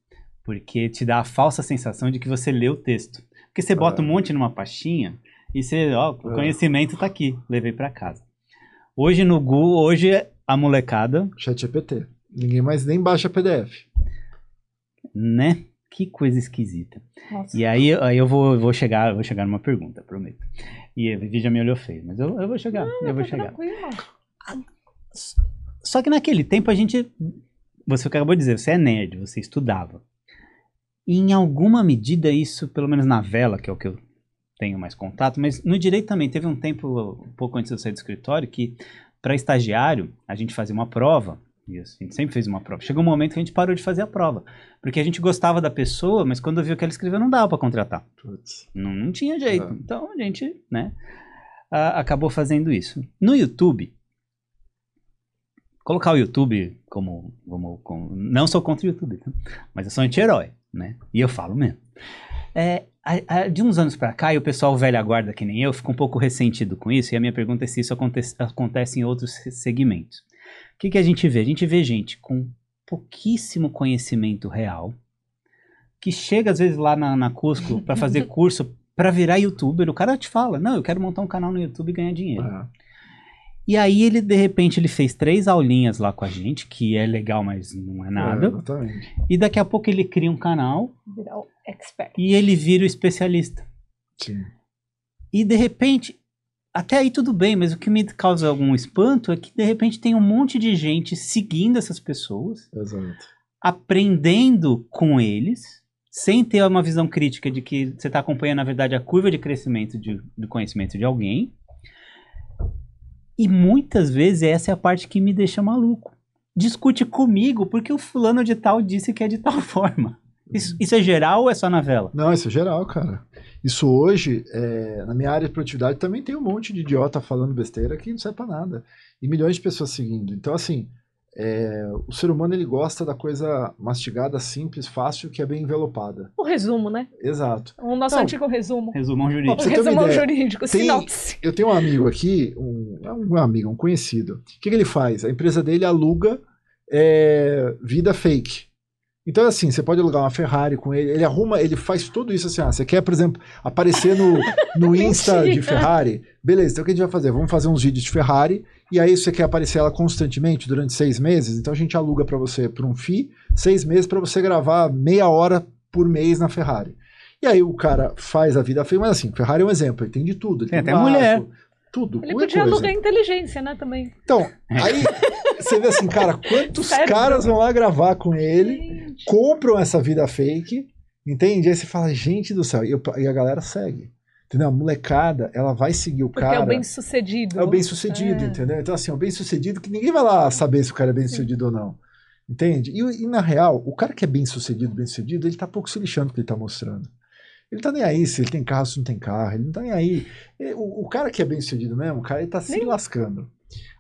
porque te dá a falsa sensação de que você lê o texto. Porque você bota Ah. um monte numa pastinha e você, ó, o Ah. conhecimento tá aqui, levei para casa. Hoje no Google, hoje a molecada, Chat GPT. Ninguém mais nem baixa PDF. né? Que coisa esquisita. Nossa. E aí, aí eu vou, vou chegar, vou chegar numa pergunta, prometo. E a Vivi já me olhou feio, mas eu, eu vou chegar, eu vou Tá chegar. tranquilo. Só que naquele tempo a gente, você acabou de dizer, você é nerd, você estudava. E em alguma medida isso, pelo menos na vela, que é o que eu tenho mais contato, mas no direito também teve um tempo, um pouco antes de eu sair do escritório, que para estagiário a gente fazia uma prova. E a gente sempre fez uma prova. Chegou um momento que a gente parou de fazer a prova. Porque a gente gostava da pessoa, mas quando viu que ela escreveu, não dava para contratar. Não, não tinha jeito. É. Então a gente, né, a- acabou fazendo isso. No YouTube, colocar o YouTube como, como, como- não sou contra o YouTube, tá? mas eu sou anti-herói, né? E eu falo mesmo. É, de uns anos pra cá, e o pessoal velha guarda que nem eu, fica um pouco ressentido com isso, e a minha pergunta é se isso acontece, acontece em outros segmentos. O que, que a gente vê? A gente vê gente com pouquíssimo conhecimento real, que chega às vezes lá na, na Cusco para fazer *laughs* curso para virar youtuber. O cara te fala: Não, eu quero montar um canal no YouTube e ganhar dinheiro. É. E aí ele, de repente, ele fez três aulinhas lá com a gente, que é legal, mas não é nada. É, exatamente. E daqui a pouco ele cria um canal Virar o expert. e ele vira o especialista. Sim. E de repente, até aí tudo bem, mas o que me causa algum espanto é que de repente tem um monte de gente seguindo essas pessoas, Exato. aprendendo com eles, sem ter uma visão crítica de que você está acompanhando, na verdade, a curva de crescimento de- do conhecimento de alguém. E muitas vezes essa é a parte que me deixa maluco. Discute comigo porque o fulano de tal disse que é de tal *laughs* forma. Isso, isso é geral ou é só na vela? Não, isso é geral, cara. Isso hoje, é, na minha área de produtividade, também tem um monte de idiota falando besteira que não serve pra nada. E milhões de pessoas seguindo. Então, assim, é, o ser humano ele gosta da coisa mastigada, simples, fácil, que é bem envelopada. O resumo, né? Exato. O nosso Não. antigo resumo. Resumão jurídico. você resumão ideia, jurídico, tem- sinopse. Eu tenho um amigo aqui, um, é um amigo, um conhecido. O que, que ele faz? A empresa dele aluga é, vida fake. Então, assim, você pode alugar uma Ferrari com ele, ele arruma, ele faz tudo isso assim, ah, você quer, por exemplo, aparecer no, no *laughs* Insta de. Ferrari? Beleza, então o que a gente vai fazer? Vamos fazer uns vídeos de Ferrari, e aí você quer aparecer ela constantemente durante seis meses, então a gente aluga para você por um FII, seis meses para você gravar meia hora por mês na Ferrari. E aí o cara faz a vida feia, mas assim, Ferrari é um exemplo, ele tem de tudo. Ele Tem tem, até barco, mulher. Tudo. Ele podia coisa. alugar inteligência, né, também. Então, aí você vê assim, cara, quantos Cérebro. caras vão lá gravar com ele, Gente. compram essa vida fake, entende? Aí você fala, gente do céu, e, eu- e a galera segue. Entendeu? A molecada, ela vai seguir o Porque cara. é o bem sucedido. É o bem sucedido, É. entendeu? Então, assim, é o bem sucedido que ninguém vai lá saber se o cara é bem sucedido ou não. Entende? E, e, na real, o cara que é bem sucedido, bem sucedido, ele tá pouco se lixando o que ele tá mostrando. Ele tá nem aí se ele tem carro, se não tem carro, ele não tá nem aí. O, o cara que é bem sucedido mesmo, o cara ele tá se Nem- lascando.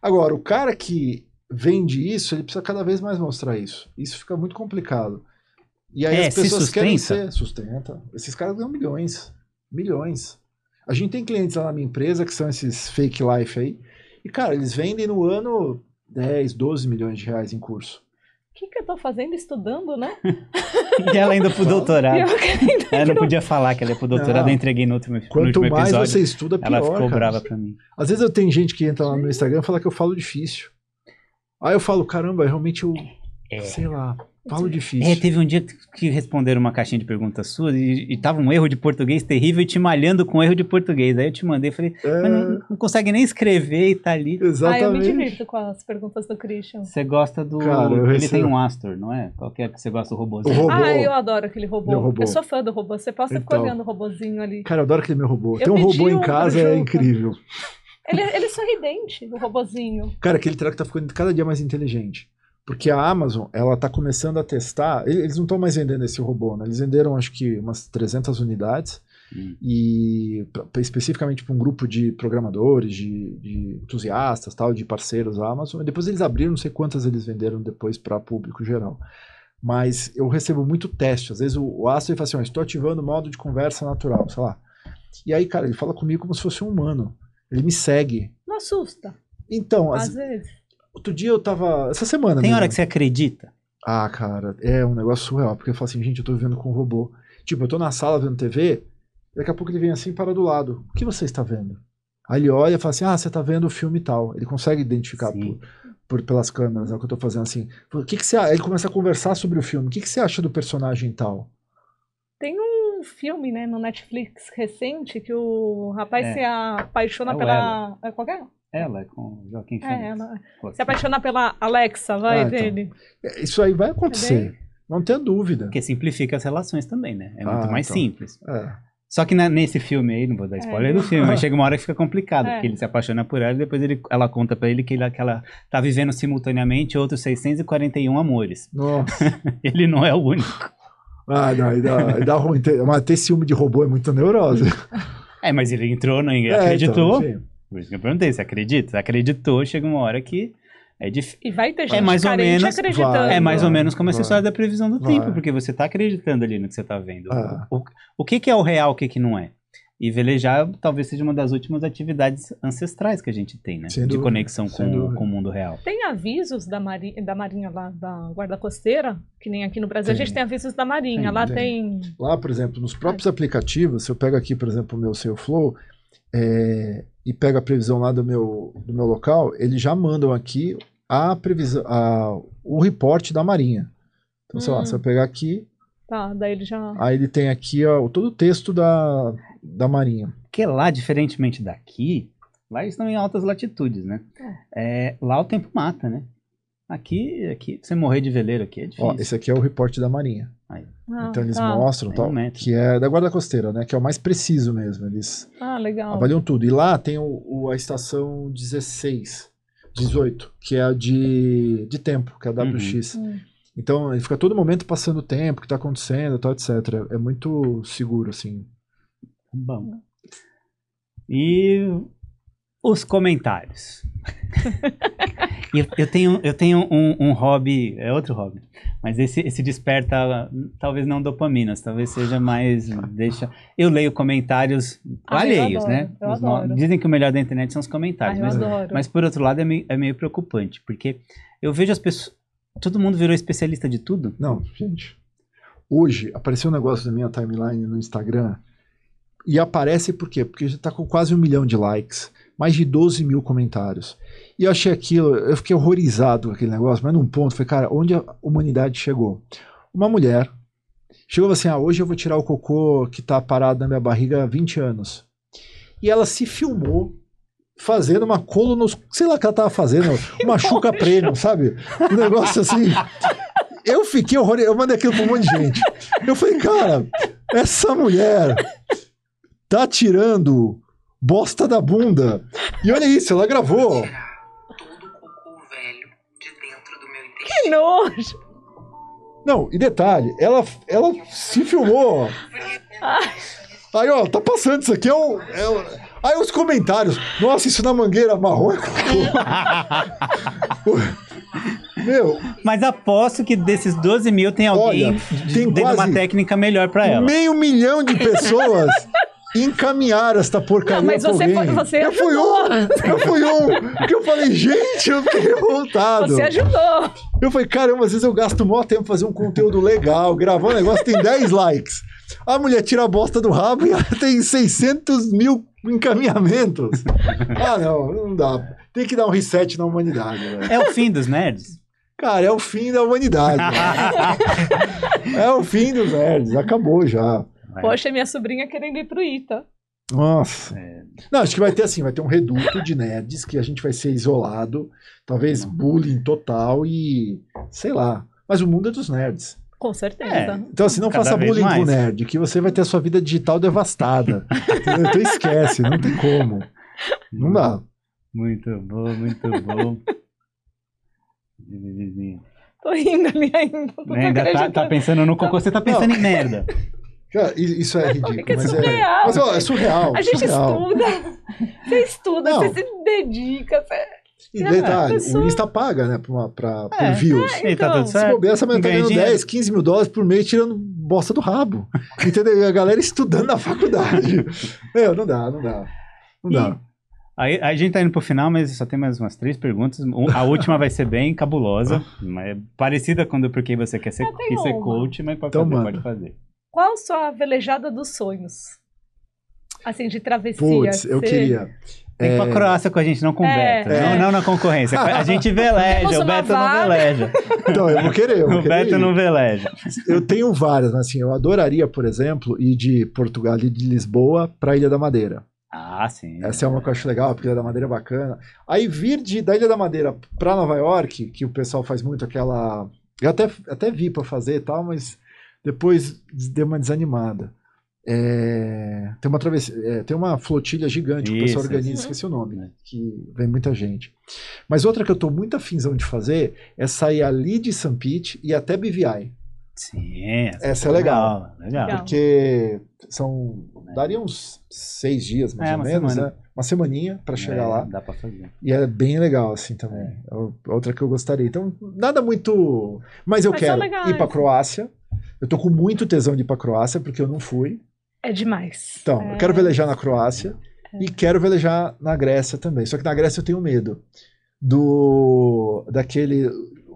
Agora, o cara que vende isso, ele precisa cada vez mais mostrar isso. Isso fica muito complicado. E aí É, as se pessoas querem sustenta. ser. Sustenta. Esses caras ganham milhões. Milhões. A gente tem clientes lá na minha empresa que são esses fake life aí. E, cara, eles vendem no ano 10, 12 milhões de reais em curso. Que, que eu tô fazendo? Estudando, né? *laughs* E ela ainda pro doutorado. Eu ainda *laughs* Ela não podia falar que ela ia pro doutorado, Não. eu entreguei no último, no Quanto último mais episódio. você estuda, pior. ela ficou cara. brava pra mim. Às vezes eu tenho gente que entra lá no Instagram e fala que eu falo difícil. Aí eu falo, caramba, realmente eu, É. sei lá, falo difícil. É, teve um dia que responderam uma caixinha de perguntas suas e, e tava um erro de português terrível e te malhando com erro de português. Aí eu te mandei, falei, É, mas não, não consegue nem escrever e tá ali. Ah, eu me exatamente. divirto com as perguntas do Christian. Você gosta do. Cara, eu Ele recebo- tem um Astor, não é? Qual que é que você gosta do O robôzinho? robô. Ah, eu adoro aquele robô. Robô. Eu sou fã do robô. Você possa ficar Então. olhando o robozinho ali. Cara, eu adoro aquele meu robô. Eu Tem um robô em um pro casa, é incrível. Ele, ele é sorridente, o robozinho. Cara, aquele treco tá ficando cada dia mais inteligente. Porque a Amazon, ela tá começando a testar. Eles não estão mais vendendo esse robô, né? Eles venderam, acho que, umas 300 unidades. Hum. E pra- pra- especificamente para um grupo de programadores, de, de entusiastas, tal, de parceiros da Amazon. E depois eles abriram, não sei quantas eles venderam depois para público geral. Mas eu recebo muito teste. Às vezes o, o Astro ele fala assim: ó, estou ativando o modo de conversa natural, sei lá. E aí, cara, ele fala comigo como se fosse um humano. Ele me segue. Não assusta, Então, às as- vezes. Outro dia eu tava. Essa semana. Tem mesmo. hora que você acredita? Ah, cara, é um negócio surreal. Porque eu falo assim, gente, eu tô vivendo com um robô. Tipo, eu tô na sala vendo TV, daqui a pouco ele vem assim e para do lado. O que você está vendo? Aí ele olha e fala assim: Ah, você tá vendo o filme tal. Ele consegue identificar por, por- pelas câmeras, é o que eu tô fazendo assim. O que que você, ele começa a conversar sobre o filme. O que, que você acha do personagem tal? Tem um filme, né, no Netflix recente que o rapaz É. se apaixona É pela. É, qual que é? Ela, com o Joaquim Phoenix. É, ela. Se apaixona pela Alexa, vai Ah, então. dele. É, Isso aí vai acontecer. bem? Não tenha dúvida. Porque simplifica as relações também, né? É muito Ah, mais então. simples. É. Só que na- nesse filme aí, não vou dar spoiler do filme, mas chega uma hora que fica complicado, É. porque ele se apaixona por ela e depois ele, ela conta pra ele que, ele, que ela tá vivendo simultaneamente outros 641 amores. Nossa. *laughs* Ele não é o único. Ah, não, aí dá, aí dá ruim. Ter- Mas ter ciúme de robô é muita neurose. É, mas ele entrou, não É, acreditou. então. Por isso que eu perguntei, você acredita? Você acreditou, chega uma hora que é difícil. E vai ter gente É mais ou menos- acreditando. vai, É mais ou vai, menos como essa história da previsão do Vai. tempo, porque você tá acreditando ali no que você tá vendo. Ah. O, o que, que é o real, o que, que não é? E velejar talvez seja uma das últimas atividades ancestrais que a gente tem, né? Sem De dúvida, conexão com, com o mundo real. Tem avisos da, mari... da Marinha lá, da Guarda Costeira, que nem aqui no Brasil. Tem. A gente tem avisos da Marinha. Tem, lá tem. tem. Lá, por exemplo, nos próprios aplicativos, se eu pego aqui, por exemplo, o meu Sailflow é, e pego a previsão lá do meu, do meu local, eles já mandam aqui a previsão, a, o reporte da Marinha. Então, sei lá, Hum. se eu pegar aqui, Tá, daí ele já. aí ele tem aqui ó, todo o texto da, da Marinha. Porque lá, diferentemente daqui, lá eles estão em altas latitudes, né? É, lá o tempo mata, né? Aqui, aqui, você morrer de veleiro aqui é difícil. Ó, esse aqui é o reporte da Marinha. Ah, Então eles tá. mostram tal, um que é da Guarda Costeira, né? Que é o mais preciso mesmo. Eles Ah, legal. avaliam tudo. E lá tem o, o- a estação 16, 18, que é a de, de tempo, que é a WX. Hum. Então ele fica todo momento passando o tempo, o que está acontecendo, tal, etc. É muito seguro, assim. Bom. E os comentários. *laughs* Eu, eu tenho, eu tenho um, um hobby, é outro hobby, mas esse, esse desperta talvez não dopaminas, talvez seja mais deixa. Eu leio comentários Ah, eu alheios, adoro, né? no-. Dizem que o melhor da internet são os Ah, comentários, eu mas, mas por outro lado é meio, é meio preocupante, porque eu vejo as pessoas, todo mundo virou especialista de tudo. Não, gente. Hoje apareceu um negócio na minha timeline no Instagram. E aparece por quê? Porque já está com quase um milhão de likes, mais de 12 mil comentários. E eu achei aquilo, eu fiquei horrorizado com aquele negócio, mas num ponto, foi, cara, onde a humanidade chegou? Uma mulher chegou assim: ah, hoje eu vou tirar o cocô que tá parado na minha barriga há 20 anos. E ela se filmou fazendo uma colonos, sei lá o que ela tava fazendo, *laughs* uma chuca premium, sabe? Um negócio assim. Eu fiquei horrorizado, eu mandei aquilo pra um monte de gente. Eu falei, cara, essa mulher tá tirando bosta da bunda. E olha isso, ela gravou. tirar todo o cocô velho de dentro do meu intestino. Que nojo! Não, e detalhe, ela, ela se filmou. Aí, ó, tá passando isso aqui, é o. é o- Aí os comentários. Nossa, isso na mangueira marrom é cocô. *laughs* Meu, Mas aposto que desses 12 mil tem alguém Olha, de- tem dando uma quase técnica melhor pra ela. meio milhão de pessoas encaminharam esta porcaria Não, mas pra você alguém. foi- você eu fui um, eu fui um. Porque eu falei, gente, eu fiquei revoltado. Você ajudou. Eu falei, caramba, às vezes eu gasto maior tempo fazer um conteúdo legal, gravar um negócio, tem 10 likes. A mulher tira a bosta do rabo e ela tem 600 mil encaminhamentos. Ah, não, não dá. Tem que dar um reset na humanidade, velho. É o fim dos nerds? Cara, é o fim da humanidade. *laughs* é o fim dos nerds, acabou já. Poxa, minha sobrinha querendo ir pro ITA. Nossa. É. Não, acho que vai ter assim, vai ter um reduto de nerds que a gente vai ser isolado, talvez bullying total e sei lá. Mas o mundo é dos nerds. Com certeza. É. Então assim, não Cada faça bullying com o mais. nerd, que você vai ter a sua vida digital devastada. Então esquece, não tem como. Não dá. Muito bom, muito bom. Tô rindo ali ainda. Não tô Ainda tá, tá pensando no cocô, você tá pensando em merda. Isso é ridículo. que é mas, é, surreal. mas ó, é surreal. A gente surreal. estuda. Você estuda, Não. você se dedica. Você... E detalhe, pessoa- o Insta paga, né, pra, pra, por É. views. E tá Então, tudo Se certo? bobear, você vai estar Ganha ganhando dinheiro. 10, 15 mil dólares por mês tirando bosta do rabo. *laughs* Entendeu? E a galera estudando na faculdade. *laughs* Meu, não dá, não dá. Não dá. Aí, a gente tá indo pro final, mas só tem mais umas três perguntas. A última vai ser bem cabulosa, *laughs* mas é parecida com do porquê você quer ser, quis ser coach, mas pode Então fazer, manda. pode fazer. Qual sua velejada dos sonhos? Assim, de travessia. Putz, eu queria. Tem que ir É, pra Croácia com a gente, não com o É, Beto. é. Não, não na concorrência. A gente veleja, o Beto não veleja. Então, eu vou querer. Eu vou O querer Beto ir. não veleja. Eu tenho várias, mas assim, eu adoraria, por exemplo, ir de Portugal e de Lisboa pra Ilha da Madeira. Ah, sim. Essa é uma que eu acho legal, porque a Ilha da Madeira é bacana. Aí vir de, da Ilha da Madeira pra Nova York, que o pessoal faz muito aquela. Eu até, até vi pra fazer e tal, mas depois deu uma desanimada. É, tem uma travessia, é, tem uma flotilha gigante que o pessoal organiza, isso. esqueci o nome, né? Que vem muita gente. Mas outra que eu tô muito afinzão de fazer é sair ali de St. Pete e até BVI. Sim, Essa é legal. Legal. Legal. Porque são. Daria uns seis dias, mais É, ou menos, semana. né? Uma semaninha pra chegar É, lá. Dá pra fazer. E é bem legal, assim, também. É outra que eu gostaria. Então, nada muito. Mas eu Mas quero legais. ir pra Croácia. Eu tô com muito tesão de ir pra Croácia, porque eu não fui. É demais. Então, é... eu quero velejar na Croácia e quero velejar na Grécia também. Só que na Grécia eu tenho medo do. daquele.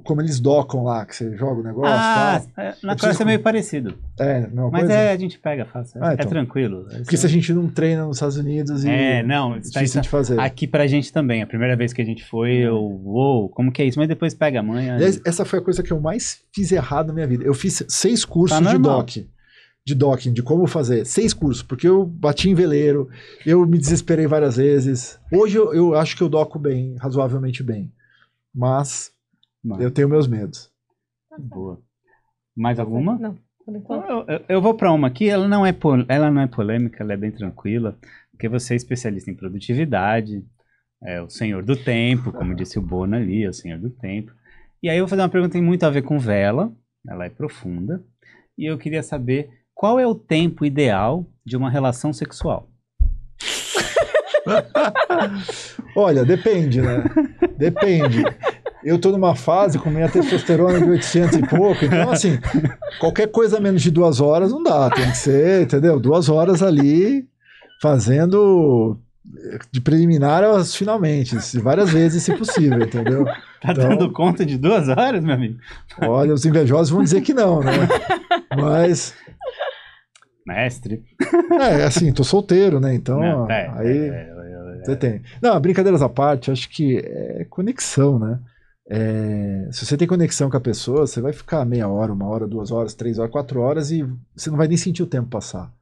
Como eles docam lá, que você joga o negócio Ah, tal. é, na Croácia é meio parecido. É, não, Mas coisa. é, a gente pega fácil. É, Ah, é então. tranquilo. Porque se a gente não treina nos Estados Unidos e. É, não, é está difícil de fazer. aqui pra gente também. A primeira vez que a gente foi, eu, uou, como que é isso? Mas depois pega a manha. Essa foi a coisa que eu mais fiz errado na minha vida. Eu fiz seis cursos Tá de dock. De docking, de como fazer. Seis cursos, porque eu bati em veleiro, eu me desesperei várias vezes. Hoje eu, eu acho que eu doco bem, razoavelmente bem. Mas Mano, eu tenho meus medos. boa. Mais alguma? Não, por enquanto. Eu, eu- eu vou pra uma aqui, ela não, é pol- ela não é polêmica, ela é bem tranquila, porque você é especialista em produtividade, é o senhor do tempo, como *laughs* disse o Bono ali, é o senhor do tempo. E aí eu vou fazer uma pergunta que tem muito a ver com vela, ela é profunda, e eu queria saber qual é o tempo ideal de uma relação sexual? *laughs* Olha, depende, né? *laughs* Depende. Eu tô numa fase com minha testosterona de 800 e pouco, então assim, qualquer coisa menos de duas horas não dá, tem que ser, entendeu? Duas horas ali fazendo de preliminar aos finalmente, várias vezes se possível, entendeu? Tá Então- dando conta de duas horas, meu amigo? Olha, os invejosos vão dizer que não, né? Mas, Mestre. é, assim, tô solteiro, né? Então, Não, é, aí é, é, é, você tem. Não, brincadeiras à parte, acho que é conexão, né? É, se você tem conexão com a pessoa, você vai ficar meia hora, uma hora, duas horas, três horas, quatro horas e você não vai nem sentir o tempo passar.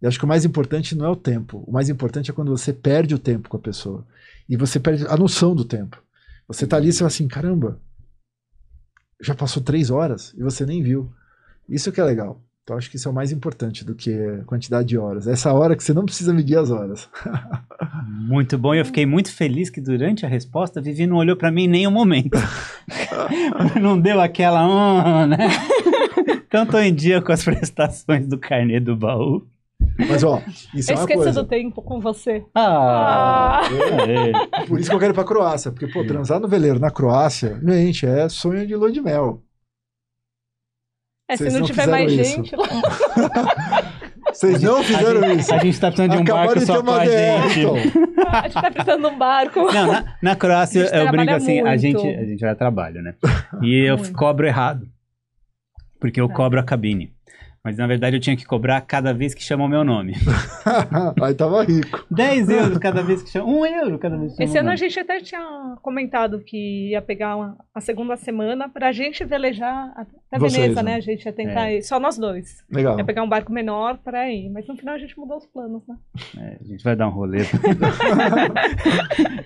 Eu acho que o mais importante não é o tempo. O mais importante é quando você perde o tempo com a pessoa. E você perde a noção do tempo. Você tá ali e você fala assim, caramba, já passou três horas e você nem viu. Isso que é legal. Então acho que isso é o mais importante do que a quantidade de horas. Essa hora que você não precisa medir as horas. *laughs* Muito bom, e eu fiquei muito feliz que durante a resposta a Vivi não olhou pra mim em nenhum momento. *laughs* não deu aquela, "Ah", né? Então tô em dia com as prestações do carnê do baú. Mas ó, isso é Eu uma esqueci coisa. do tempo com você. Ah! Ah. é. Por isso que eu quero ir pra Croácia. Porque, pô, transar no veleiro na Croácia, gente, é sonho de lua de mel. É, se não não tiver mais isso. gente lá. *laughs* Vocês não fizeram isso. A gente tá precisando de um Acabaram barco de ter só com uma a DR, gente. então. A gente tá precisando de um barco. Não, na, na Croácia A gente eu brinco trabalha assim, a muito. gente, a gente vai a trabalho, né? E eu Muito. cobro errado. Porque eu Tá. cobro a cabine. Mas na verdade eu tinha que cobrar cada vez que chamam o meu nome. *laughs* Aí tava rico. 10 euros cada vez que chamam. 1 euro cada vez que chamam Esse ano a nome. gente até tinha comentado que ia pegar uma- a segunda semana pra gente velejar até Vocês, Veneza, né? né? A gente ia tentar É. ir, só nós dois. Legal. Ia pegar um barco menor pra ir. Mas no final a gente mudou os planos, né? É, a gente vai dar um rolê *laughs*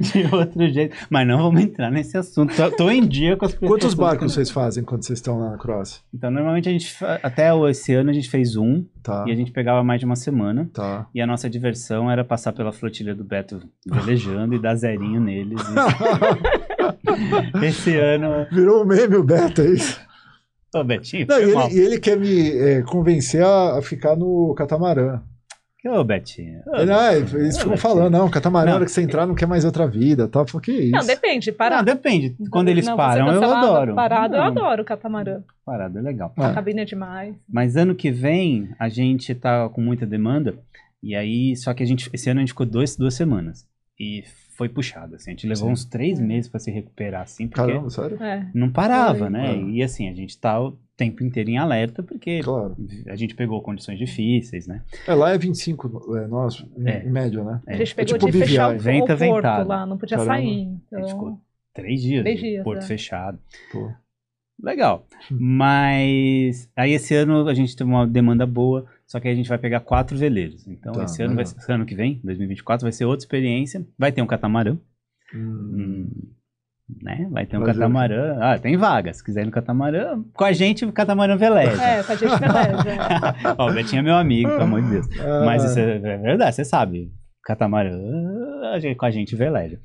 de outro jeito. Mas não vamos entrar nesse assunto. Tô, tô em dia com as pessoas. Quantos barcos vocês fazem quando vocês estão lá na Croácia? Então, normalmente a gente. Até esse ano a gente fez um Tá, e a gente pegava mais de uma semana. tá. E a nossa diversão era passar pela flotilha do Beto velejando e dar zerinho neles. E *laughs* esse ano. Virou um meme o Beto, é isso? Ô, Betinho, Não, e, ele, e ele quer me é, convencer a, a ficar no catamarã. Ô, Betinho. Ô, Ele, ah, Betinho. eles Ô, ficam Betinho. falando, não, catamarã, Não. na hora que você entrar, não quer mais outra vida, tá? Falei, que isso? Não, depende. Não, Parado. depende. Quando eles Não, param, eu adoro. Parado, eu Não, adoro o catamarã. Parado é legal. É. A cabine é demais. Mas ano que vem a gente tá com muita demanda. E aí, só que a gente, esse ano a gente ficou dois, duas semanas. E foi puxado, assim. A gente levou Sim. uns três meses pra se recuperar, assim, porque Caramba, sério? É. não parava, Foi. né? É. E assim, a gente tá tempo inteiro em alerta, porque Claro. a gente pegou condições difíceis, né? É, lá é 25, é, nós, em, É. em média, né? É. A gente pegou tipo de fechar o. Venta, o porto ventado. lá, não podia Caramba. sair. A gente ficou Então, três dias, Três dias, porto é. fechado. Pô. Legal. Mas aí esse ano a gente teve uma demanda boa, só que aí a gente vai pegar quatro veleiros. Então Tá, esse ano, vai ser, ano que vem, 2024, vai ser outra experiência. Vai ter um catamarã, Hum, hum, né? Vai ter um catamarã. Ah, tem vaga. Se quiser ir no catamarã, com a gente o catamarã veleja. é, pra gente beleza. *laughs* Ó, o Betinho é meu amigo, pelo amor de Deus. ah, Mas isso é é verdade, você sabe. Catamarã, a gente- com a gente veleja.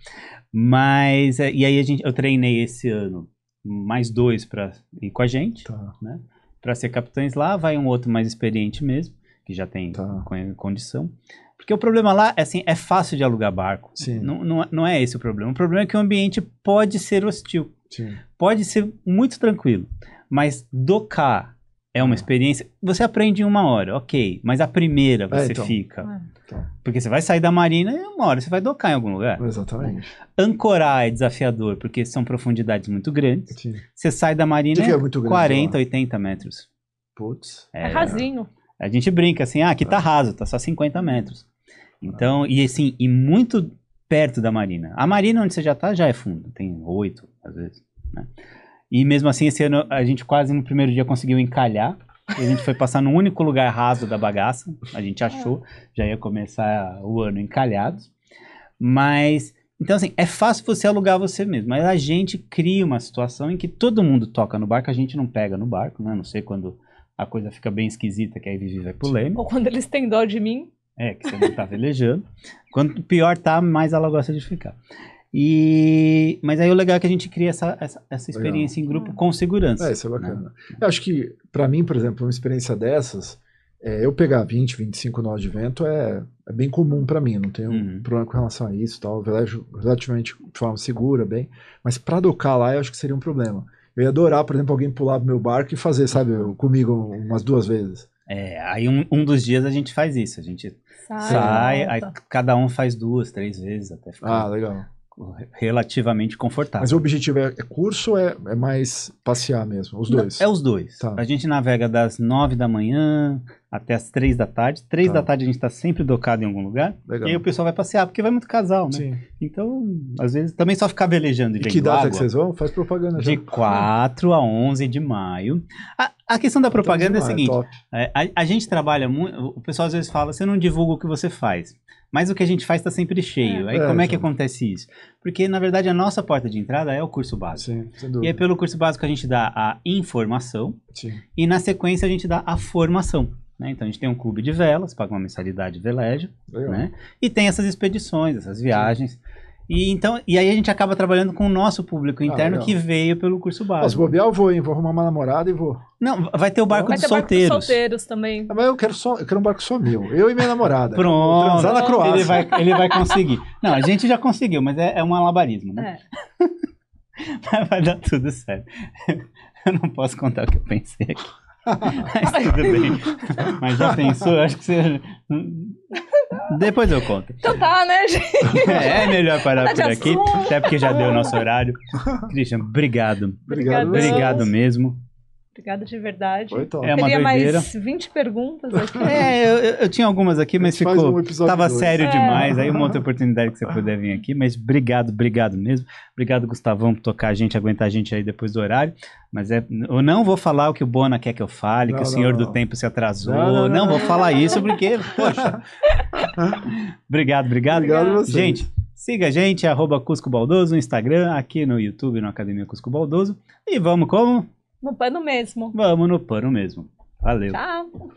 Mas, é, e aí a gente, eu treinei esse ano mais dois pra ir com a gente, Tá, pra ser capitães lá. Vai um outro mais experiente mesmo, que já tem Tá. con- condição. Porque o problema lá é assim, é fácil de alugar barco. sim, Não, não, é- não é esse o problema. O problema é que o ambiente pode ser hostil. sim. Pode ser muito tranquilo. Mas docar é uma experiência. Você aprende em uma hora, ok. Mas a primeira É, você então. fica. É. Porque você vai sair da marina e uma hora você vai docar em algum lugar. Exatamente. Ancorar é desafiador, porque são profundidades muito grandes. Sim. Você sai da marina é muito grande? 40, lá? 80 metros. Putz. É rasinho. A gente brinca assim, ah, aqui tá raso, tá só 50 metros. Então, e assim, e muito perto da marina. A marina onde você já tá já é fundo, tem 8, às vezes, né? E mesmo assim, esse ano a gente quase no primeiro dia conseguiu encalhar. E a gente foi passar no único lugar raso da bagaça. A gente achou, já ia começar o ano encalhados. Mas, então assim, é fácil você alugar você mesmo. Mas a gente cria uma situação em que todo mundo toca no barco, a gente não pega no barco, né? Não sei quando a coisa fica bem esquisita, que aí Vivi vai pro leme. Ou quando eles têm dó de mim. É, que você não tá velejando. Quanto pior tá, mais ela gosta de ficar. E... Mas aí o legal é que a gente cria essa, essa, essa experiência em grupo com segurança. É, isso é bacana. Eu acho que, pra mim, por exemplo, uma experiência dessas, é, eu pegar 20, 25 nós de vento é, é bem comum pra mim, não tenho Uhum. problema com relação a isso, tal, eu velejo relativamente de forma segura, bem, mas pra docar lá eu acho que seria um problema. Eu ia adorar, por exemplo, alguém pular pro meu barco e fazer, sabe, comigo umas duas vezes. É, aí um, um dos dias a gente faz isso. A gente Sai, sai, aí cada um faz duas, três vezes, até Ah, ficar legal. relativamente confortável. Mas o objetivo é, é curso ou é, é mais passear mesmo? Os dois? É os dois. Tá. A gente navega das nove da manhã até as três da tarde. Três Tá. da tarde a gente tá sempre docado em algum lugar. Legal. E aí o pessoal vai passear, porque vai muito casal, né? Sim. Então, às vezes, também só ficar velejando e, E que data água. que vocês vão? Faz propaganda já. De 4 a 11 de maio. A, a questão da propaganda é a seguinte: é, a, a gente trabalha muito. O pessoal às vezes fala, você não divulga o que você faz. Mas o que a gente faz está sempre cheio. Aí É, como é que então. acontece isso? Porque, na verdade, a nossa porta de entrada é o curso básico. Sim, sem E aí, pelo curso básico, a gente dá a informação Sim. e, na sequência, a gente dá a formação. Né? Então, a gente tem um clube de velas, paga uma mensalidade de velégio, Legal. né? E tem essas expedições, essas viagens. E, então, e aí a gente acaba trabalhando com o nosso público interno Ah, que veio pelo curso básico. bobear, eu vou, hein? Vou arrumar uma namorada e vou. Não, vai ter o barco Vai dos ter barco dos solteiros. solteiros também. Ah, Mas eu quero só, eu quero um barco só meu. Eu e minha namorada. Pronto. Transar na Croácia. Ele vai, ele vai conseguir. Não, a gente já conseguiu, mas é, é um alabarismo, né? É. *laughs* Mas vai dar tudo certo. *laughs* Eu não posso contar o que eu pensei aqui. Mas tudo bem. Mas já pensou? Acho que você. Depois eu conto. Então tá, né, gente? É, é melhor parar de por aqui, assunto. até porque já deu o nosso horário. Christian, obrigado. Obrigado. Obrigado mesmo. Obrigada de verdade. Foi top. É uma Teria doideira. mais 20 perguntas aqui. *laughs* É, eu, eu- eu tinha algumas aqui, mas ficou. um Tava dois. sério É. demais. Aí uma outra oportunidade que você puder vir aqui. Mas obrigado, obrigado mesmo. Obrigado, Gustavão, por tocar a gente, aguentar a gente aí depois do horário. Mas é, eu não vou falar o que o Bona quer que eu fale, Não, que o não, Senhor do não. Tempo se atrasou. Não, Não, não, não, vou não. falar isso porque, *laughs* poxa. obrigado, obrigado. Obrigado a você. Gente, siga a gente, arroba Cusco Baldoso no Instagram, aqui no YouTube, no Academia Cusco Baldoso. E vamos como? No pano mesmo. Vamos no pano mesmo. Valeu. Tchau.